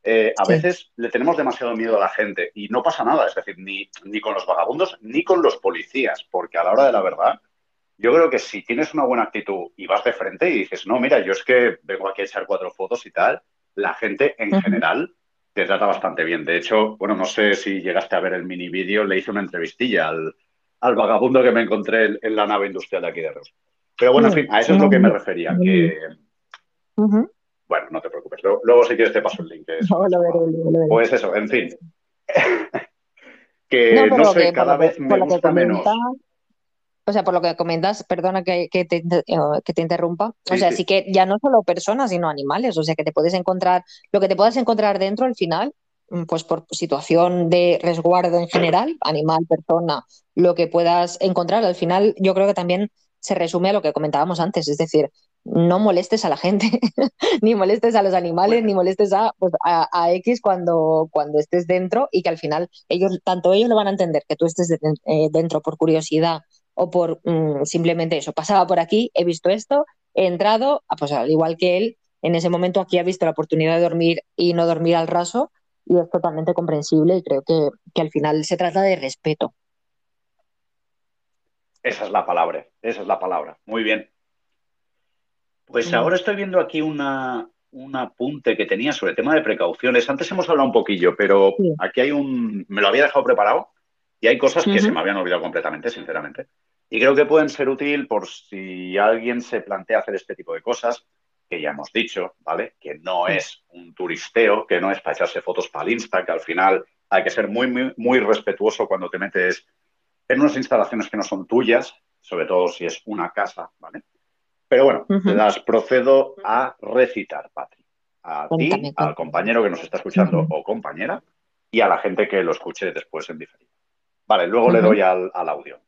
Eh, a veces le tenemos demasiado miedo a la gente y no pasa nada, es decir, ni, ni con los vagabundos ni con los policías, porque a la hora de la verdad, yo creo que si tienes una buena actitud y vas de frente y dices, no, mira, yo es que vengo aquí a echar cuatro fotos y tal, la gente en general te trata bastante bien. De hecho, bueno, no sé si llegaste a ver el mini vídeo, le hice una entrevistilla al, al vagabundo que me encontré en, la nave industrial de aquí de Reus. Pero bueno, en fin, a eso es lo que me refería. Que, Bueno, no te preocupes. Luego, si quieres te paso el link. Pues eso, en fin. [LAUGHS] que no, sé, cada vez me gusta menos. O sea, por lo que comentas, perdona que, que, te, que te, interrumpa. O sea, sí. que ya no solo personas, sino animales. O sea, que te puedes encontrar, lo que te puedas encontrar dentro al final, mm, pues por situación de resguardo en general, animal, persona, lo que puedas encontrar, al final yo creo que también se resume a lo que comentábamos antes, es decir, no molestes a la gente, [LAUGHS] ni molestes a los animales, ni molestes pues, a, a, X cuando, cuando estés dentro y que al final ellos, tanto ellos lo van a entender que tú estés eh, dentro por curiosidad o por mm, simplemente eso, pasaba por aquí, he visto esto, he entrado, ah, pues al igual que él, en ese momento aquí ha visto la oportunidad de dormir y no dormir al raso, y es totalmente comprensible y creo que, que al final se trata de respeto. Esa es la palabra, esa es la palabra. Muy bien. Pues ahora estoy viendo aquí una, un apunte que tenía sobre el tema de precauciones. Antes hemos hablado un poquillo, pero Sí. aquí hay un... Me lo había dejado preparado y hay cosas que se me habían olvidado completamente, sinceramente. Y creo que pueden ser útil por si alguien se plantea hacer este tipo de cosas, que ya hemos dicho, ¿vale? Que no es un turisteo, que no es para echarse fotos para el Insta, que al final hay que ser muy, muy, muy respetuoso cuando te metes en unas instalaciones que no son tuyas, sobre todo si es una casa, ¿vale? Pero bueno, las procedo a recitar, Patri. A ti, al compañero que nos está escuchando o compañera y a la gente que lo escuche después en diferido. Vale, luego le doy al, al audio.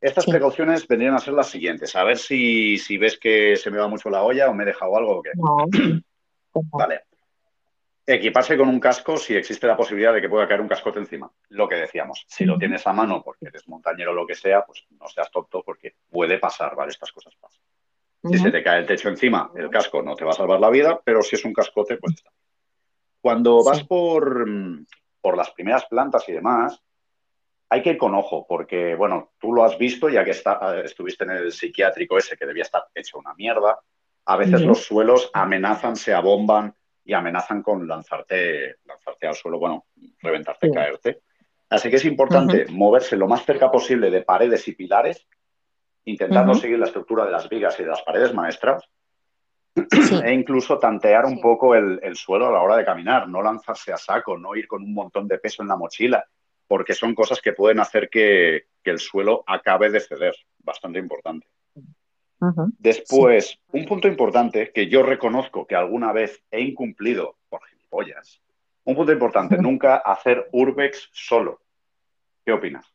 Estas Sí. precauciones vendrían a ser las siguientes. A ver si, si ves que se me va mucho la olla o me he dejado algo o qué. No. [CLEARS THROAT] Cuéntame. Vale. Equiparse con un casco si existe la posibilidad de que pueda caer un cascote encima. Lo que decíamos, si lo tienes a mano porque eres montañero o lo que sea, pues no seas tonto porque puede pasar, ¿vale? Estas cosas Si se te cae el techo encima, el casco no te va a salvar la vida, pero si es un cascote, pues está. Cuando vas Sí. por, por las primeras plantas y demás, hay que ir con ojo, porque, bueno, tú lo has visto ya que está- estuviste en el psiquiátrico ese que debía estar hecho una mierda. A veces los suelos amenazan, se abomban y amenazan con lanzarte, lanzarte al suelo, bueno, reventarte, caerte. Así que es importante moverse lo más cerca posible de paredes y pilares, intentando seguir la estructura de las vigas y de las paredes maestras, Sí. e incluso tantear un Sí. poco el, el suelo a la hora de caminar, no lanzarse a saco, no ir con un montón de peso en la mochila, porque son cosas que pueden hacer que, que el suelo acabe de ceder, bastante importante. Después, un punto importante que yo reconozco que alguna vez he incumplido por gilipollas, un punto importante, nunca hacer urbex solo. ¿Qué opinas?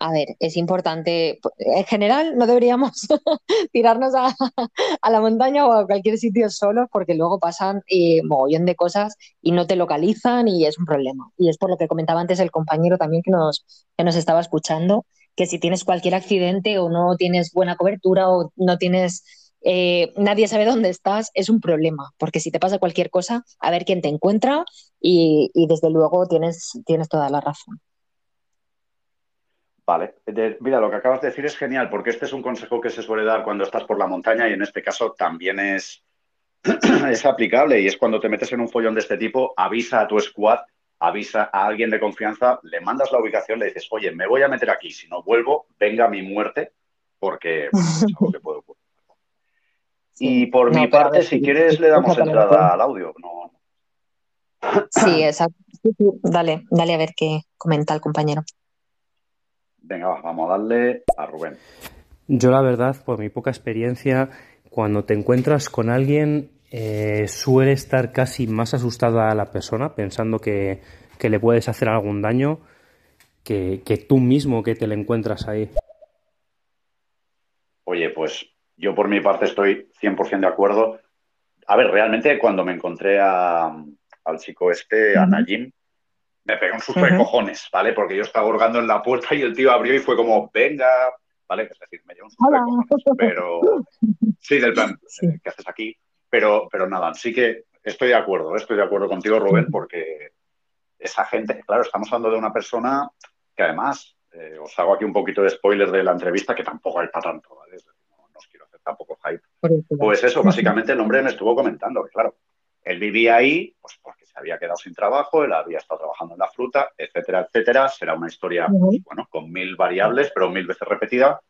A ver, es importante, en general no deberíamos [LAUGHS] tirarnos [LAUGHS] a, la montaña o a cualquier sitio solos porque luego pasan eh, mogollón de cosas y no te localizan y es un problema. Y es por lo que comentaba antes el compañero también que nos, que nos estaba escuchando, que si tienes cualquier accidente o no tienes buena cobertura o no tienes, eh, nadie sabe dónde estás, es un problema, porque si te pasa cualquier cosa, a ver quién te encuentra y, y desde luego tienes, tienes toda la razón. Vale, De- mira, lo que acabas de decir es genial, porque este es un consejo que se suele dar cuando estás por la montaña y en este caso también es, [CLEARS THROAT] es aplicable y es cuando te metes en un follón de este tipo, avisa a tu squad, avisa a alguien de confianza, le mandas la ubicación, le dices, oye, me voy a meter aquí, si no vuelvo, venga mi muerte, porque [LAUGHS] bueno, es algo que puede ocurrir. Y por No, mi parte, si quieres, le damos entrada al audio. No, Sí, exacto. Dale, dale a ver qué comenta el compañero. Venga, va, vamos a darle a Rubén. Yo la verdad, por mi poca experiencia, cuando te encuentras con alguien, eh, suele estar casi más asustada a la persona, pensando que, que le puedes hacer algún daño, que, que tú mismo que te le encuentras ahí. Oye, pues yo por mi parte estoy 100% de acuerdo. A ver, realmente cuando me encontré a- al chico este, a. Najim, me pegué un susto de cojones, ¿vale? Porque yo estaba hurgando en la puerta y el tío abrió y fue como, venga, ¿vale? Es decir, me llevó un susto de cojones, pero [LAUGHS] sí, del plan, Sí. eh, ¿qué haces aquí? Pero, pero nada, sí que estoy de acuerdo, estoy de acuerdo contigo, Rubén, porque esa gente, claro, estamos hablando de una persona que además, eh, os hago aquí un poquito de spoiler de la entrevista, que tampoco hay para tanto, ¿vale? Es no, no os quiero hacer tampoco hype. Pues eso, básicamente el hombre me estuvo comentando que, claro, él vivía ahí pues porque se había quedado sin trabajo, él había estado trabajando en la fruta, etcétera, etcétera. Será una historia, pues, bueno, con mil variables, pero mil veces repetida.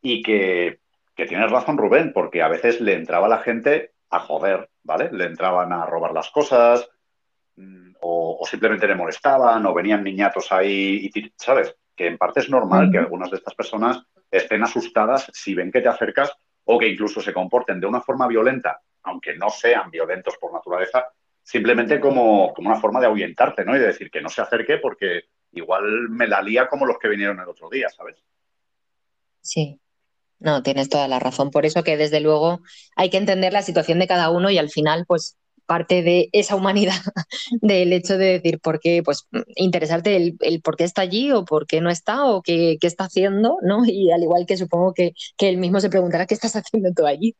Y que, que tienes razón, Rubén, porque a veces le entraba la gente a joder, ¿vale? Le entraban a robar las cosas, mm, o, o simplemente le molestaban, o venían niñatos ahí, y, ¿sabes? Que en parte es normal que algunas de estas personas estén asustadas si ven que te acercas o que incluso se comporten de una forma violenta, aunque no sean violentos por naturaleza, simplemente como, como una forma de ahuyentarte, ¿no? Y de decir que no se acerque porque igual me la lía como los que vinieron el otro día, ¿sabes? Sí. No, tienes toda la razón. Por eso que desde luego hay que entender la situación de cada uno y al final, pues, parte de esa humanidad [LAUGHS] del hecho de decir por qué, pues, interesarte el, el por qué está allí o por qué no está o qué, qué está haciendo, ¿no? Y al igual que supongo que, que él mismo se preguntará qué estás [LAUGHS] haciendo tú allí.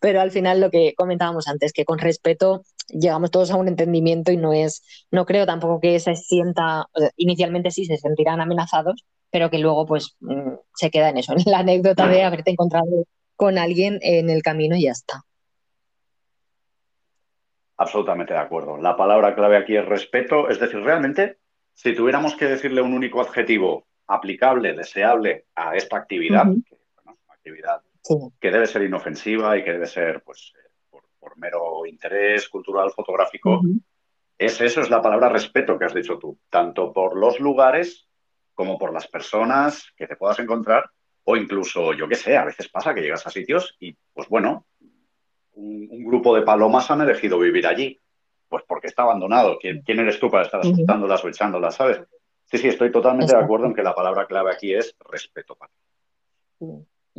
Pero al final lo que comentábamos antes, que con respeto llegamos todos a un entendimiento y no es, no creo tampoco que se sienta, inicialmente sí se sentirán amenazados, pero que luego pues mm, se queda en eso, [LAUGHS] en la anécdota de haberte encontrado con alguien en el camino y ya está. Absolutamente de acuerdo. La palabra clave aquí es respeto. Es decir, realmente, si tuviéramos que decirle un único adjetivo aplicable, deseable a esta actividad, que, una actividad que debe ser inofensiva y que debe ser, pues, por, mero interés cultural fotográfico, es eso, es la palabra respeto que has dicho tú, tanto por los lugares como por las personas que te puedas encontrar, o incluso, yo qué sé, a veces pasa que llegas a sitios y, pues bueno, un, grupo de palomas han elegido vivir allí. Pues porque está abandonado. ¿Quién, eres tú para estar asustándolas o echándolas, sabes? Sí, sí, estoy totalmente de acuerdo en que la palabra clave aquí es respeto.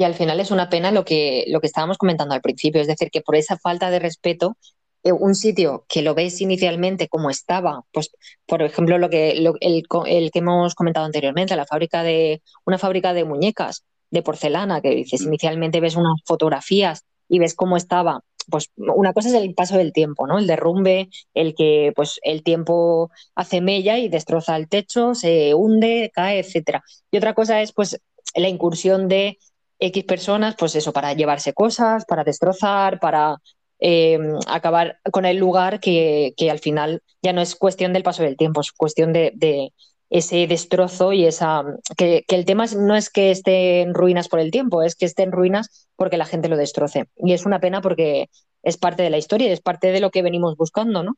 Y al final es una pena lo que, lo que estábamos comentando al principio, es decir, que por esa falta de respeto, eh, un sitio que lo ves inicialmente como estaba, pues por ejemplo lo que el, el, que hemos comentado anteriormente, la fábrica de una fábrica de muñecas de porcelana, que dices, mm. inicialmente ves unas fotografías y ves cómo estaba pues una cosa es el paso del tiempo, ¿no? El derrumbe, el que pues el tiempo hace mella y destroza el techo, se hunde, cae, etcétera. Y otra cosa es pues la incursión de X personas, pues eso, para llevarse cosas, para destrozar, para em, acabar con el lugar que, al final ya no es cuestión del paso del tiempo, es cuestión de, ese destrozo y esa que, el tema no es que esté en ruinas por el tiempo, es que esté en ruinas porque la gente lo destroce. Y es una pena porque es parte de la historia, es parte de lo que venimos buscando, ¿no?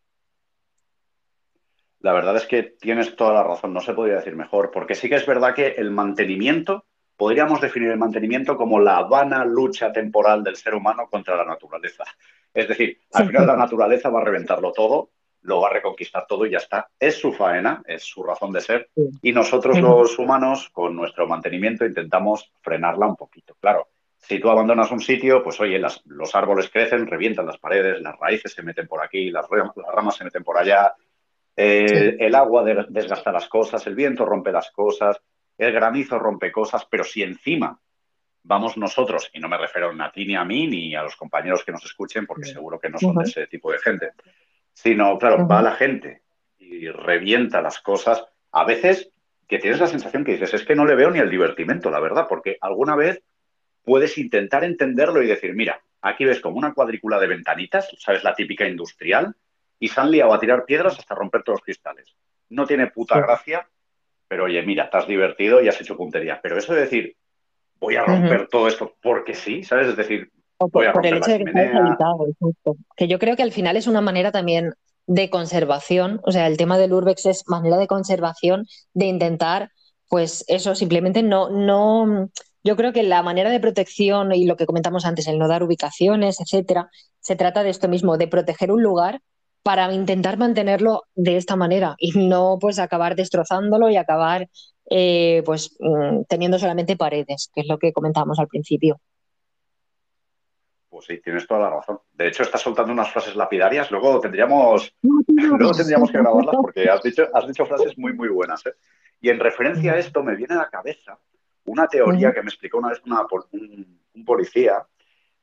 La verdad es que tienes toda la razón, no se podría decir mejor, porque sí que es verdad que el mantenimiento, podríamos definir el mantenimiento como la vana lucha temporal del ser humano contra la naturaleza. Es decir, al final la naturaleza va a reventarlo todo lo va a reconquistar todo y ya está. Es su faena, es su razón de ser. Y nosotros los humanos, con nuestro mantenimiento, intentamos frenarla un poquito. Claro, si tú abandonas un sitio, pues oye, los árboles crecen, revientan las paredes, las raíces se meten por aquí, las, ramas se meten por allá, el agua desgasta las cosas, el viento rompe las cosas, el granizo rompe cosas, pero si encima vamos nosotros, y no me refiero a ti ni a mí ni a los compañeros que nos escuchen, porque seguro que no son de ese tipo de gente, sino, claro, va la gente y revienta las cosas. A veces que tienes la sensación que dices, es que no le veo ni el divertimento, la verdad, porque alguna vez puedes intentar entenderlo y decir, mira, aquí ves como una cuadrícula de ventanitas, sabes, la típica industrial, y se han liado a tirar piedras hasta romper todos los cristales. No tiene puta gracia, pero oye, mira, te has divertido y has hecho puntería. Pero eso de decir, voy a romper todo esto porque sí, ¿sabes? Es decir, por, el hecho de que Que yo creo que al final es una manera también de conservación, o sea, el tema del urbex es manera de conservación, de intentar, pues eso, simplemente no, no, yo creo que la manera de protección y lo que comentamos antes, el no dar ubicaciones, etcétera, se trata de esto mismo, de proteger un lugar para intentar mantenerlo de esta manera y no pues acabar destrozándolo y acabar eh, pues mm, teniendo solamente paredes, que es lo que comentábamos al principio. Pues sí, tienes toda la razón. De hecho, estás soltando unas frases lapidarias. Luego tendríamos, [LAUGHS] luego tendríamos que grabarlas porque has dicho, has dicho frases muy, muy buenas. ¿eh? Y en referencia a esto, me viene a la cabeza una teoría que me explicó una vez un, policía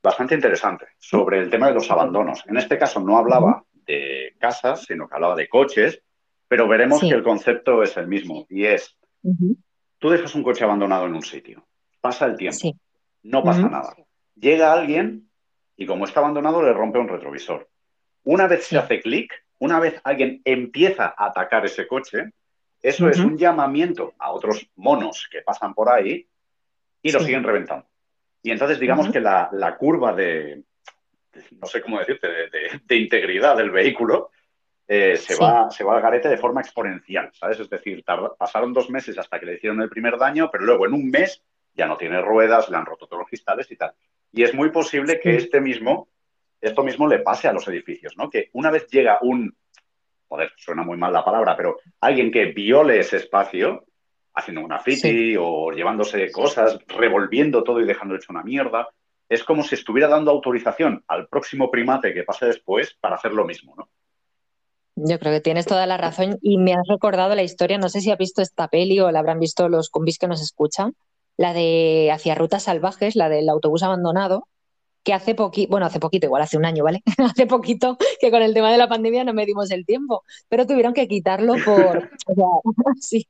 bastante interesante sobre el tema de los abandonos. En este caso no hablaba de casas, sino que hablaba de coches, pero veremos que el concepto es el mismo y es, tú dejas un coche abandonado en un sitio, pasa el tiempo, no pasa nada. Llega alguien y como está abandonado le rompe un retrovisor. Una vez se hace clic, una vez alguien empieza a atacar ese coche, eso es un llamamiento a otros monos que pasan por ahí y lo siguen reventando. Y entonces digamos que la, curva de, no sé cómo decirte, de, integridad del vehículo eh, se, va, se va al garete de forma exponencial, ¿sabes? Es decir, pasaron dos meses hasta que le hicieron el primer daño, pero luego en un mes ya no tiene ruedas, le han roto todos los cristales y tal. Y es muy posible que este mismo, esto mismo le pase a los edificios, ¿no? Que una vez llega un, joder, suena muy mal la palabra, pero alguien que viole ese espacio, haciendo una graffiti o llevándose cosas, revolviendo todo y dejando hecho una mierda, es como si estuviera dando autorización al próximo primate que pase después para hacer lo mismo, ¿no? Yo creo que tienes toda la razón y me has recordado la historia, no sé si has visto esta peli o la habrán visto los combis que nos escuchan, la de Hacia Rutas Salvajes, la del autobús abandonado, que hace poquito, bueno, hace poquito, igual hace un año, ¿vale? [LAUGHS] hace poquito que con el tema de la pandemia no medimos el tiempo, pero tuvieron que quitarlo por, [LAUGHS] o sea, [LAUGHS] sí,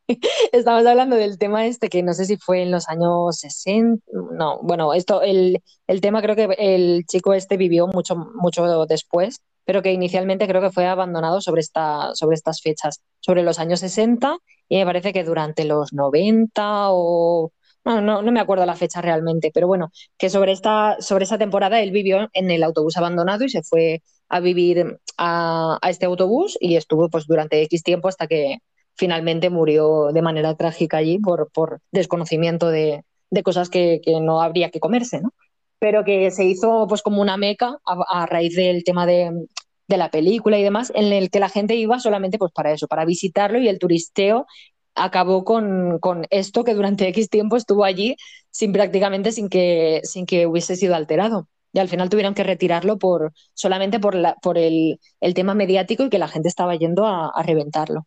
estamos hablando del tema este que no sé si fue en los años 60, no, bueno, esto, el, el tema creo que el chico este vivió mucho, mucho después, pero que inicialmente creo que fue abandonado sobre, esta, sobre estas fechas, sobre los años 60 y me parece que durante los 90 o no, no, no, me acuerdo la fecha realmente, pero bueno, que sobre esta, sobre esa temporada él vivió en el autobús abandonado y se fue a vivir a, este autobús y estuvo pues durante X tiempo hasta que finalmente murió de manera trágica allí por, desconocimiento de, cosas que, no habría que comerse, ¿no? Pero que se hizo pues como una meca a, a raíz del tema de, de la película y demás, en el que la gente iba solamente pues para eso, para visitarlo y el turisteo acabó con, con, esto que durante X tiempo estuvo allí sin prácticamente sin que, sin que hubiese sido alterado. Y al final tuvieron que retirarlo por, solamente por, la, por el, el tema mediático y que la gente estaba yendo a, a reventarlo.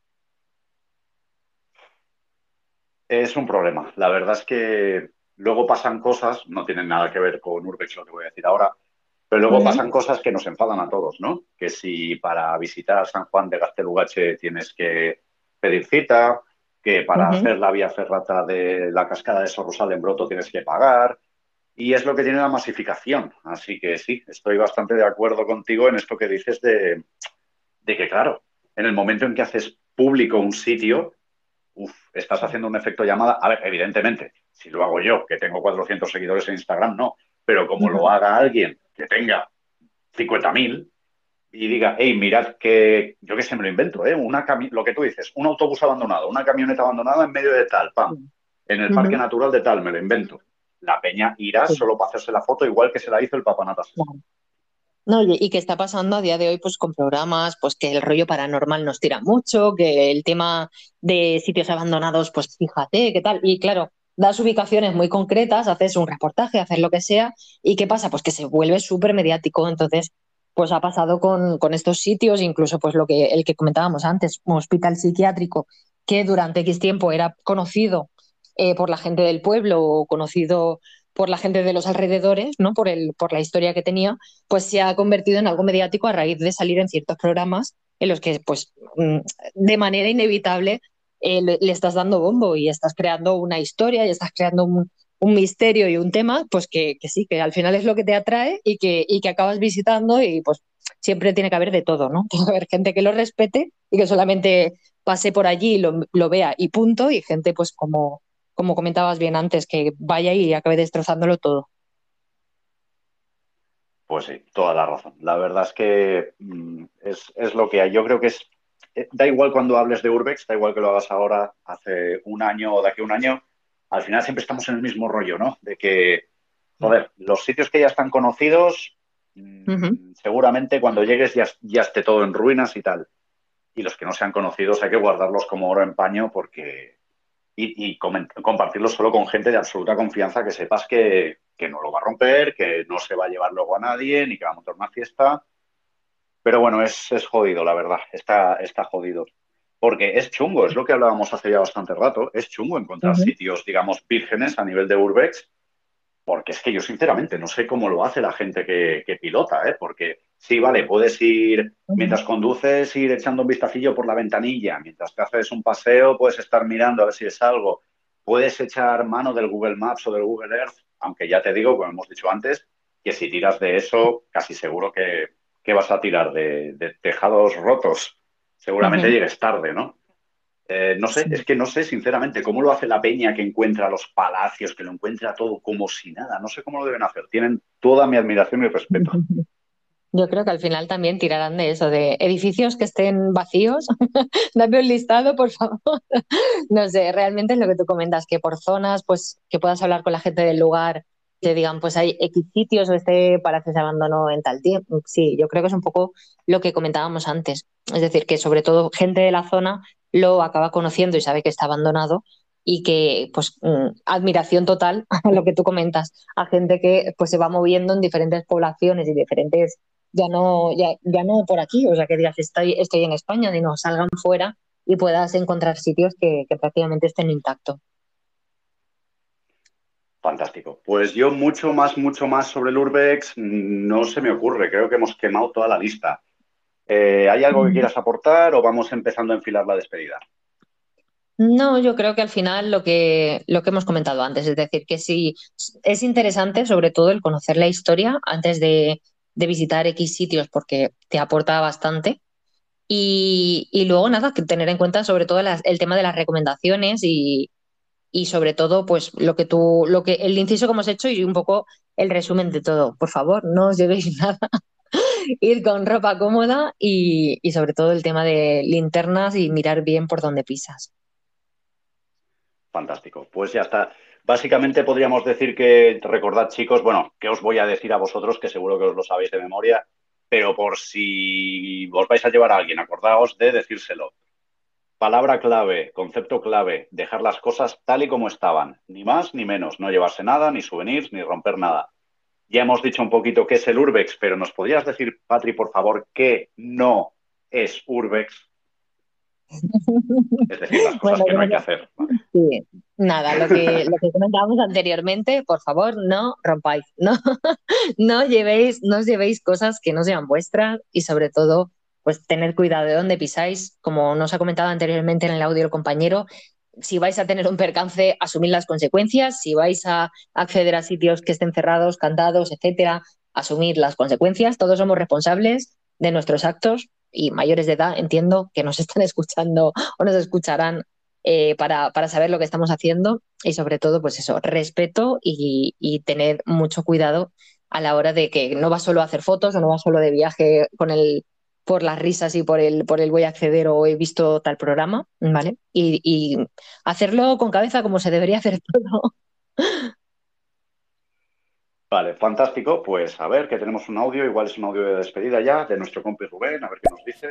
Es un problema. La verdad es que luego pasan cosas, no tienen nada que ver con Urbex lo que voy a decir ahora, pero luego uh -huh. pasan cosas que nos enfadan a todos, ¿no? Que si para visitar San Juan de Gastelugache tienes que pedir cita, que para uh -huh. hacer la vía ferrata de la cascada de Sorrosal en Broto tienes que pagar. Y es lo que tiene la masificación. Así que sí, estoy bastante de acuerdo contigo en esto que dices de, de que, claro, en el momento en que haces público un sitio, uf, estás haciendo un efecto llamada. A ver, evidentemente, si lo hago yo, que tengo 400 seguidores en Instagram, no. Pero como uh -huh. lo haga alguien que tenga 50.000, y diga, hey, mirad que, yo que sé, me lo invento, ¿eh? Una lo que tú dices, un autobús abandonado, una camioneta abandonada en medio de tal, pam, en el uh -huh. parque natural de tal, me lo invento. La peña irá sí. solo para hacerse la foto, igual que se la hizo el papanatas. Claro. No, y que está pasando a día de hoy pues con programas, pues que el rollo paranormal nos tira mucho, que el tema de sitios abandonados, pues fíjate, qué tal. Y claro, das ubicaciones muy concretas, haces un reportaje, haces lo que sea, y ¿qué pasa? Pues que se vuelve súper mediático. Entonces, pues ha pasado con, con, estos sitios, incluso pues lo que el que comentábamos antes, un hospital psiquiátrico que durante X tiempo era conocido eh, por la gente del pueblo o conocido por la gente de los alrededores, ¿no? Por, el, por la historia que tenía, pues se ha convertido en algo mediático a raíz de salir en ciertos programas en los que, pues, mm, de manera inevitable eh, le, le, estás dando bombo y estás creando una historia y estás creando un, un misterio y un tema, pues que, que, sí, que al final es lo que te atrae y que, y que acabas visitando y pues siempre tiene que haber de todo, ¿no? [LAUGHS] Tiene que haber gente que lo respete y que solamente pase por allí y lo, lo vea y punto, y gente pues como, como comentabas bien antes, que vaya y acabe destrozándolo todo. Pues sí, toda la razón. La verdad es que mm, es, es, lo que hay. Yo creo que es. Eh, da igual cuando hables de Urbex, da igual que lo hagas ahora, hace un año o de aquí a un año, al final siempre estamos en el mismo rollo, ¿no? De que, joder, los sitios que ya están conocidos, uh -huh. seguramente cuando llegues ya, ya esté todo en ruinas y tal. Y los que no sean conocidos hay que guardarlos como oro en paño porque. Y, y compartirlos solo con gente de absoluta confianza que sepas que, que, no lo va a romper, que no se va a llevar luego a nadie, ni que va a montar una fiesta. Pero bueno, es, es jodido, la verdad. Está, está jodido porque es chungo, es lo que hablábamos hace ya bastante rato, es chungo encontrar uh -huh. sitios, digamos, vírgenes a nivel de Urbex, porque es que yo sinceramente no sé cómo lo hace la gente que, que pilota, ¿eh? porque sí, vale, puedes ir, mientras conduces, ir echando un vistacillo por la ventanilla, mientras te haces un paseo, puedes estar mirando a ver si es algo, puedes echar mano del Google Maps o del Google Earth, aunque ya te digo, como hemos dicho antes, que si tiras de eso, casi seguro que, que vas a tirar de, de tejados rotos seguramente -huh. llegues tarde, ¿no? Eh, no sé, es que no sé sinceramente cómo lo hace la peña que encuentra los palacios, que lo encuentra todo como si nada. No sé cómo lo deben hacer. Tienen toda mi admiración y respeto. [LAUGHS] Yo creo que al final también tirarán de eso, de edificios que estén vacíos. [LAUGHS] Dame un listado, por favor. [LAUGHS] no sé, realmente es lo que tú comentas, que por zonas, pues que puedas hablar con la gente del lugar, te digan, pues hay X sitios o este palacio se abandonó en tal tiempo. Sí, yo creo que es un poco lo que comentábamos antes. Es decir, que sobre todo gente de la zona lo acaba conociendo y sabe que está abandonado y que, pues, mm, admiración total [LAUGHS] a lo que tú comentas, a gente que pues se va moviendo en diferentes poblaciones y diferentes, ya no, ya, ya no por aquí, o sea, que digas, estoy, estoy en España, sino salgan fuera y puedas encontrar sitios que, que prácticamente estén intactos. Fantástico. Pues yo mucho más, mucho más sobre el Urbex no se me ocurre. Creo que hemos quemado toda la lista. Eh, ¿Hay algo que quieras aportar o vamos empezando a enfilar la despedida? No, yo creo que al final lo que, lo que hemos comentado antes, es decir, que sí es interesante sobre todo el conocer la historia antes de, visitar X sitios porque te aporta bastante. Y, luego nada, que tener en cuenta sobre todo el tema de las recomendaciones y, y sobre todo, pues lo que tú, lo que, el inciso que hemos hecho y un poco el resumen de todo. Por favor, no os llevéis [LAUGHS] nada. [LAUGHS] Ir con ropa cómoda y, y sobre todo el tema de linternas y mirar bien por dónde pisas. Fantástico. Pues ya está. Básicamente podríamos decir que, recordad chicos, bueno, que os voy a decir a vosotros, que seguro que os lo sabéis de memoria, pero por si os vais a llevar a alguien, acordaos de decírselo. Palabra clave, concepto clave, dejar las cosas tal y como estaban, ni más ni menos, no llevarse nada, ni souvenirs, ni romper nada. Ya hemos dicho un poquito qué es el Urbex, pero ¿nos podrías decir, Patri, por favor, qué no es Urbex? Es decir, las [LAUGHS] cosas que no hay que hacer. Sí, nada, lo que, lo que comentábamos anteriormente, por favor, no rompáis, no, [LAUGHS] no llevéis, no os llevéis cosas que no sean vuestras y sobre todo pues tener cuidado de dónde pisáis, como nos ha comentado anteriormente en el audio el compañero, si vais a tener un percance, asumir las consecuencias, si vais a acceder a sitios que estén cerrados, cantados, etcétera, asumir las consecuencias, todos somos responsables de nuestros actos y mayores de edad, entiendo que nos [LAUGHS] están escuchando o nos escucharán eh, para, para, saber lo que estamos haciendo. Y sobre todo, pues eso, respeto y, y, tener mucho cuidado a la hora de que no va solo a hacer fotos o no va solo de viaje con el, por las risas y por el, por el voy a acceder o he visto tal programa, ¿vale? Y, hacerlo con cabeza como se debería hacer [LAUGHS] todo. Vale, fantástico. Pues a ver, que tenemos un audio, igual es un audio de despedida ya, de nuestro compi Rubén, a ver qué nos dice.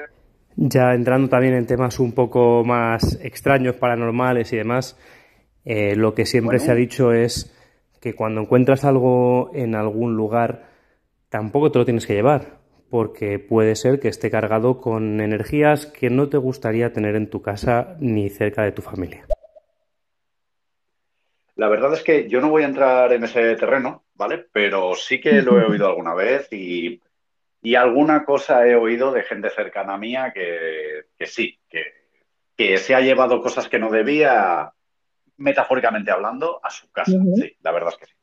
Ya entrando también en temas un poco más extraños, paranormales y demás, eh, lo que siempre se ha dicho es que cuando encuentras algo en algún lugar, tampoco te lo tienes que llevar porque puede ser que esté cargado con energías que no te gustaría tener en tu casa ni cerca de tu familia. La verdad es que yo no voy a entrar en ese terreno, ¿vale? Pero sí que lo he [LAUGHS] oído alguna vez y, alguna cosa he oído de gente cercana a mía que, sí, que, que, se ha llevado cosas que no debía, metafóricamente hablando, a su casa. Sí, la verdad es que sí.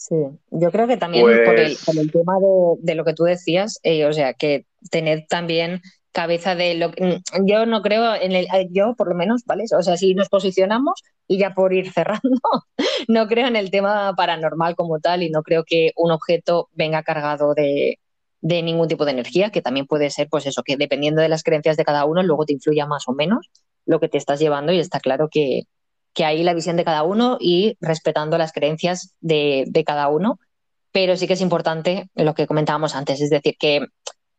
Sí, yo creo que también por, el, pues tema de, lo que tú decías, eh, o sea, que tener también cabeza de lo que mm, yo no creo en el eh, yo por lo menos vale o sea si nos posicionamos y ya por ir [LAUGHS] cerrando no creo en el tema paranormal como tal y no creo que un objeto venga cargado de, de ningún tipo de energía que también puede ser pues eso que dependiendo de las creencias de cada uno luego te influya más o menos lo que te estás llevando y está claro que, que hay la visión de cada uno y respetando las creencias de, cada uno. Pero sí que es importante lo que comentábamos antes, es decir, que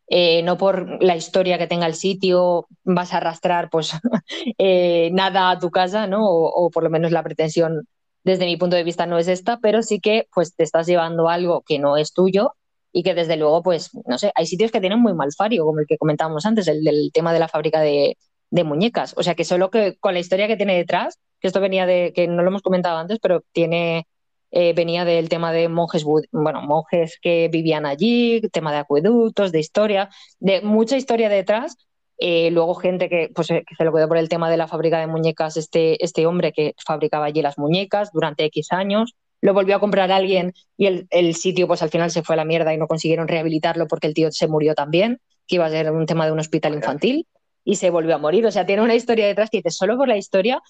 eh, no por la historia que tenga el sitio vas a arrastrar pues [LAUGHS] eh, nada a tu casa, ¿no? O, por lo menos la pretensión desde mi punto de vista no es esta, pero sí que pues te estás llevando algo que no es tuyo y que desde luego pues no sé, hay sitios que tienen muy mal fario, como el que comentábamos antes, el del tema de la fábrica de, de muñecas, o sea que solo que con la historia que tiene detrás que esto venía de, que no lo hemos comentado antes, pero tiene, eh, venía del tema de monjes, bueno, monjes que vivían allí, tema de acueductos, de historia, de mucha historia detrás. Eh, luego gente que, pues, eh, que se lo quedó por el tema de la fábrica de muñecas, este, este hombre que fabricaba allí las muñecas durante X años, lo volvió a comprar alguien y el, el, sitio pues al final se fue a la mierda y no consiguieron rehabilitarlo porque el tío se murió también, que iba a ser un tema de un hospital infantil y se volvió a morir. O sea, tiene una historia detrás que dice, solo por la historia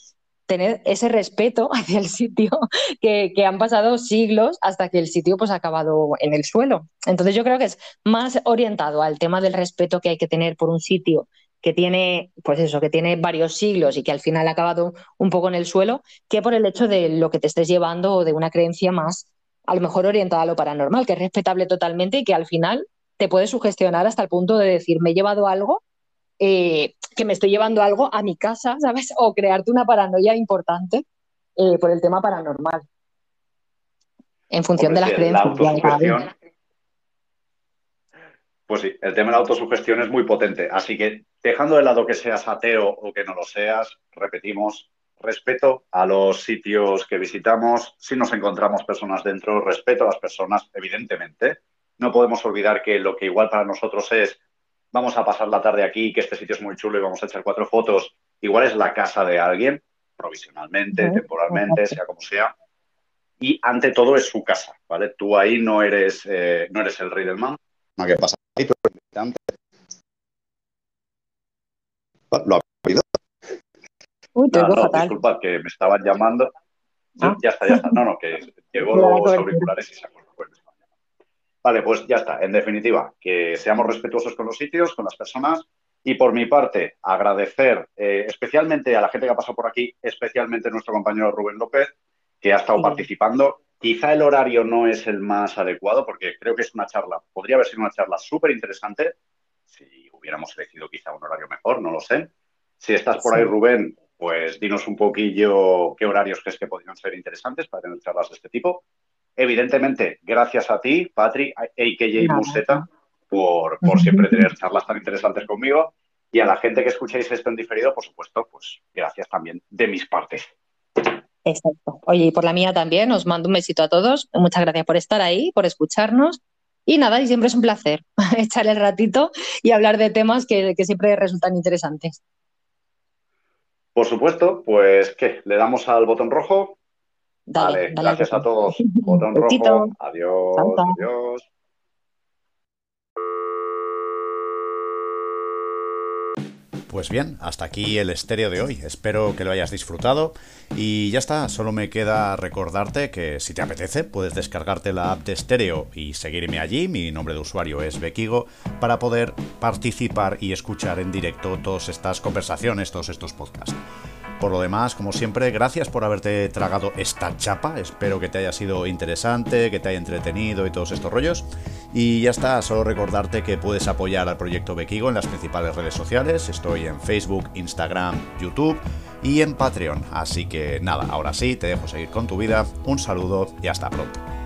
tener ese respeto [LAUGHS] hacia el sitio que, han pasado siglos hasta que el sitio pues ha acabado en el suelo. Entonces yo creo que es más orientado al tema del respeto que hay que tener por un sitio que tiene, pues eso, que tiene varios siglos y que al final ha acabado un poco en el suelo, que por el hecho de lo que te estés llevando o de una creencia más, a lo mejor orientada a lo paranormal, que es respetable totalmente y que al final te puede sugestionar hasta el punto de decir, me he llevado algo eh, que me estoy llevando algo a mi casa, [LAUGHS] ¿sabes? O crearte una paranoia importante eh, por el tema paranormal. En función de las creencias. pues sí, el tema de la autosugestión es muy potente. Así que dejando de lado que seas ateo o que no lo seas, repetimos, respeto a los sitios que visitamos, si nos encontramos personas dentro, respeto a las personas, evidentemente. No podemos olvidar que lo que igual para nosotros es vamos a pasar la tarde aquí, que este sitio es muy chulo y vamos a echar cuatro fotos, igual es la casa de alguien, provisionalmente, temporalmente, sea como sea. Y ante todo es su casa, ¿vale? Tú ahí no eres, eh, no eres el rey del man. ¿Qué pasa? ¿Lo ha oído? Uy, te no, Disculpad, que me estaban llamando. Ah. Ya está, ya está. No, no, que [LAUGHS] llegó los auriculares y se acordó. Vale, pues ya está. En definitiva, que seamos respetuosos con los sitios, con las personas. Y por mi parte, agradecer eh, especialmente a la gente que ha pasado por aquí, especialmente a nuestro compañero Rubén López, que ha estado participando. Quizá el horario no es el más adecuado, porque creo que es una charla, podría haber sido una charla súper interesante. Si hubiéramos elegido quizá un horario mejor, no lo sé. Si estás por ahí, Rubén, pues dinos un poquillo qué horarios crees que podrían ser interesantes para tener charlas de este tipo. Evidentemente, gracias a ti, Patri, a.k.a. Museta, por, por siempre tener charlas tan interesantes conmigo. Y a la gente que escucháis esto en diferido, por supuesto, pues gracias también de mis partes. Exacto. Oye, y por la mía también, os mando un besito a todos. Muchas gracias por estar ahí, por escucharnos. Y nada, y siempre es un placer [LAUGHS] echar el ratito y hablar de temas que, que siempre resultan interesantes. Por supuesto, pues ¿qué? Le damos al botón rojo Dale, gracias a todos. [LAUGHS] Botón rojo. Adiós. Adiós. Pues bien, hasta aquí el estéreo de hoy. Espero que lo hayas disfrutado. Y ya está, solo me queda recordarte que si te apetece, puedes descargarte la app de estéreo y seguirme allí. Mi nombre de usuario es Bekigo para poder participar y escuchar en directo todas estas conversaciones, todos estos podcasts. Por lo demás, como siempre, gracias por haberte tragado esta chapa. Espero que te haya sido interesante, que te haya entretenido y todos estos rollos. Y ya está, solo recordarte que puedes apoyar al proyecto Bekigo en las principales redes sociales. Estoy en Facebook, Instagram, YouTube y en Patreon. Así que nada, ahora sí, te dejo seguir con tu vida. Un saludo y hasta pronto.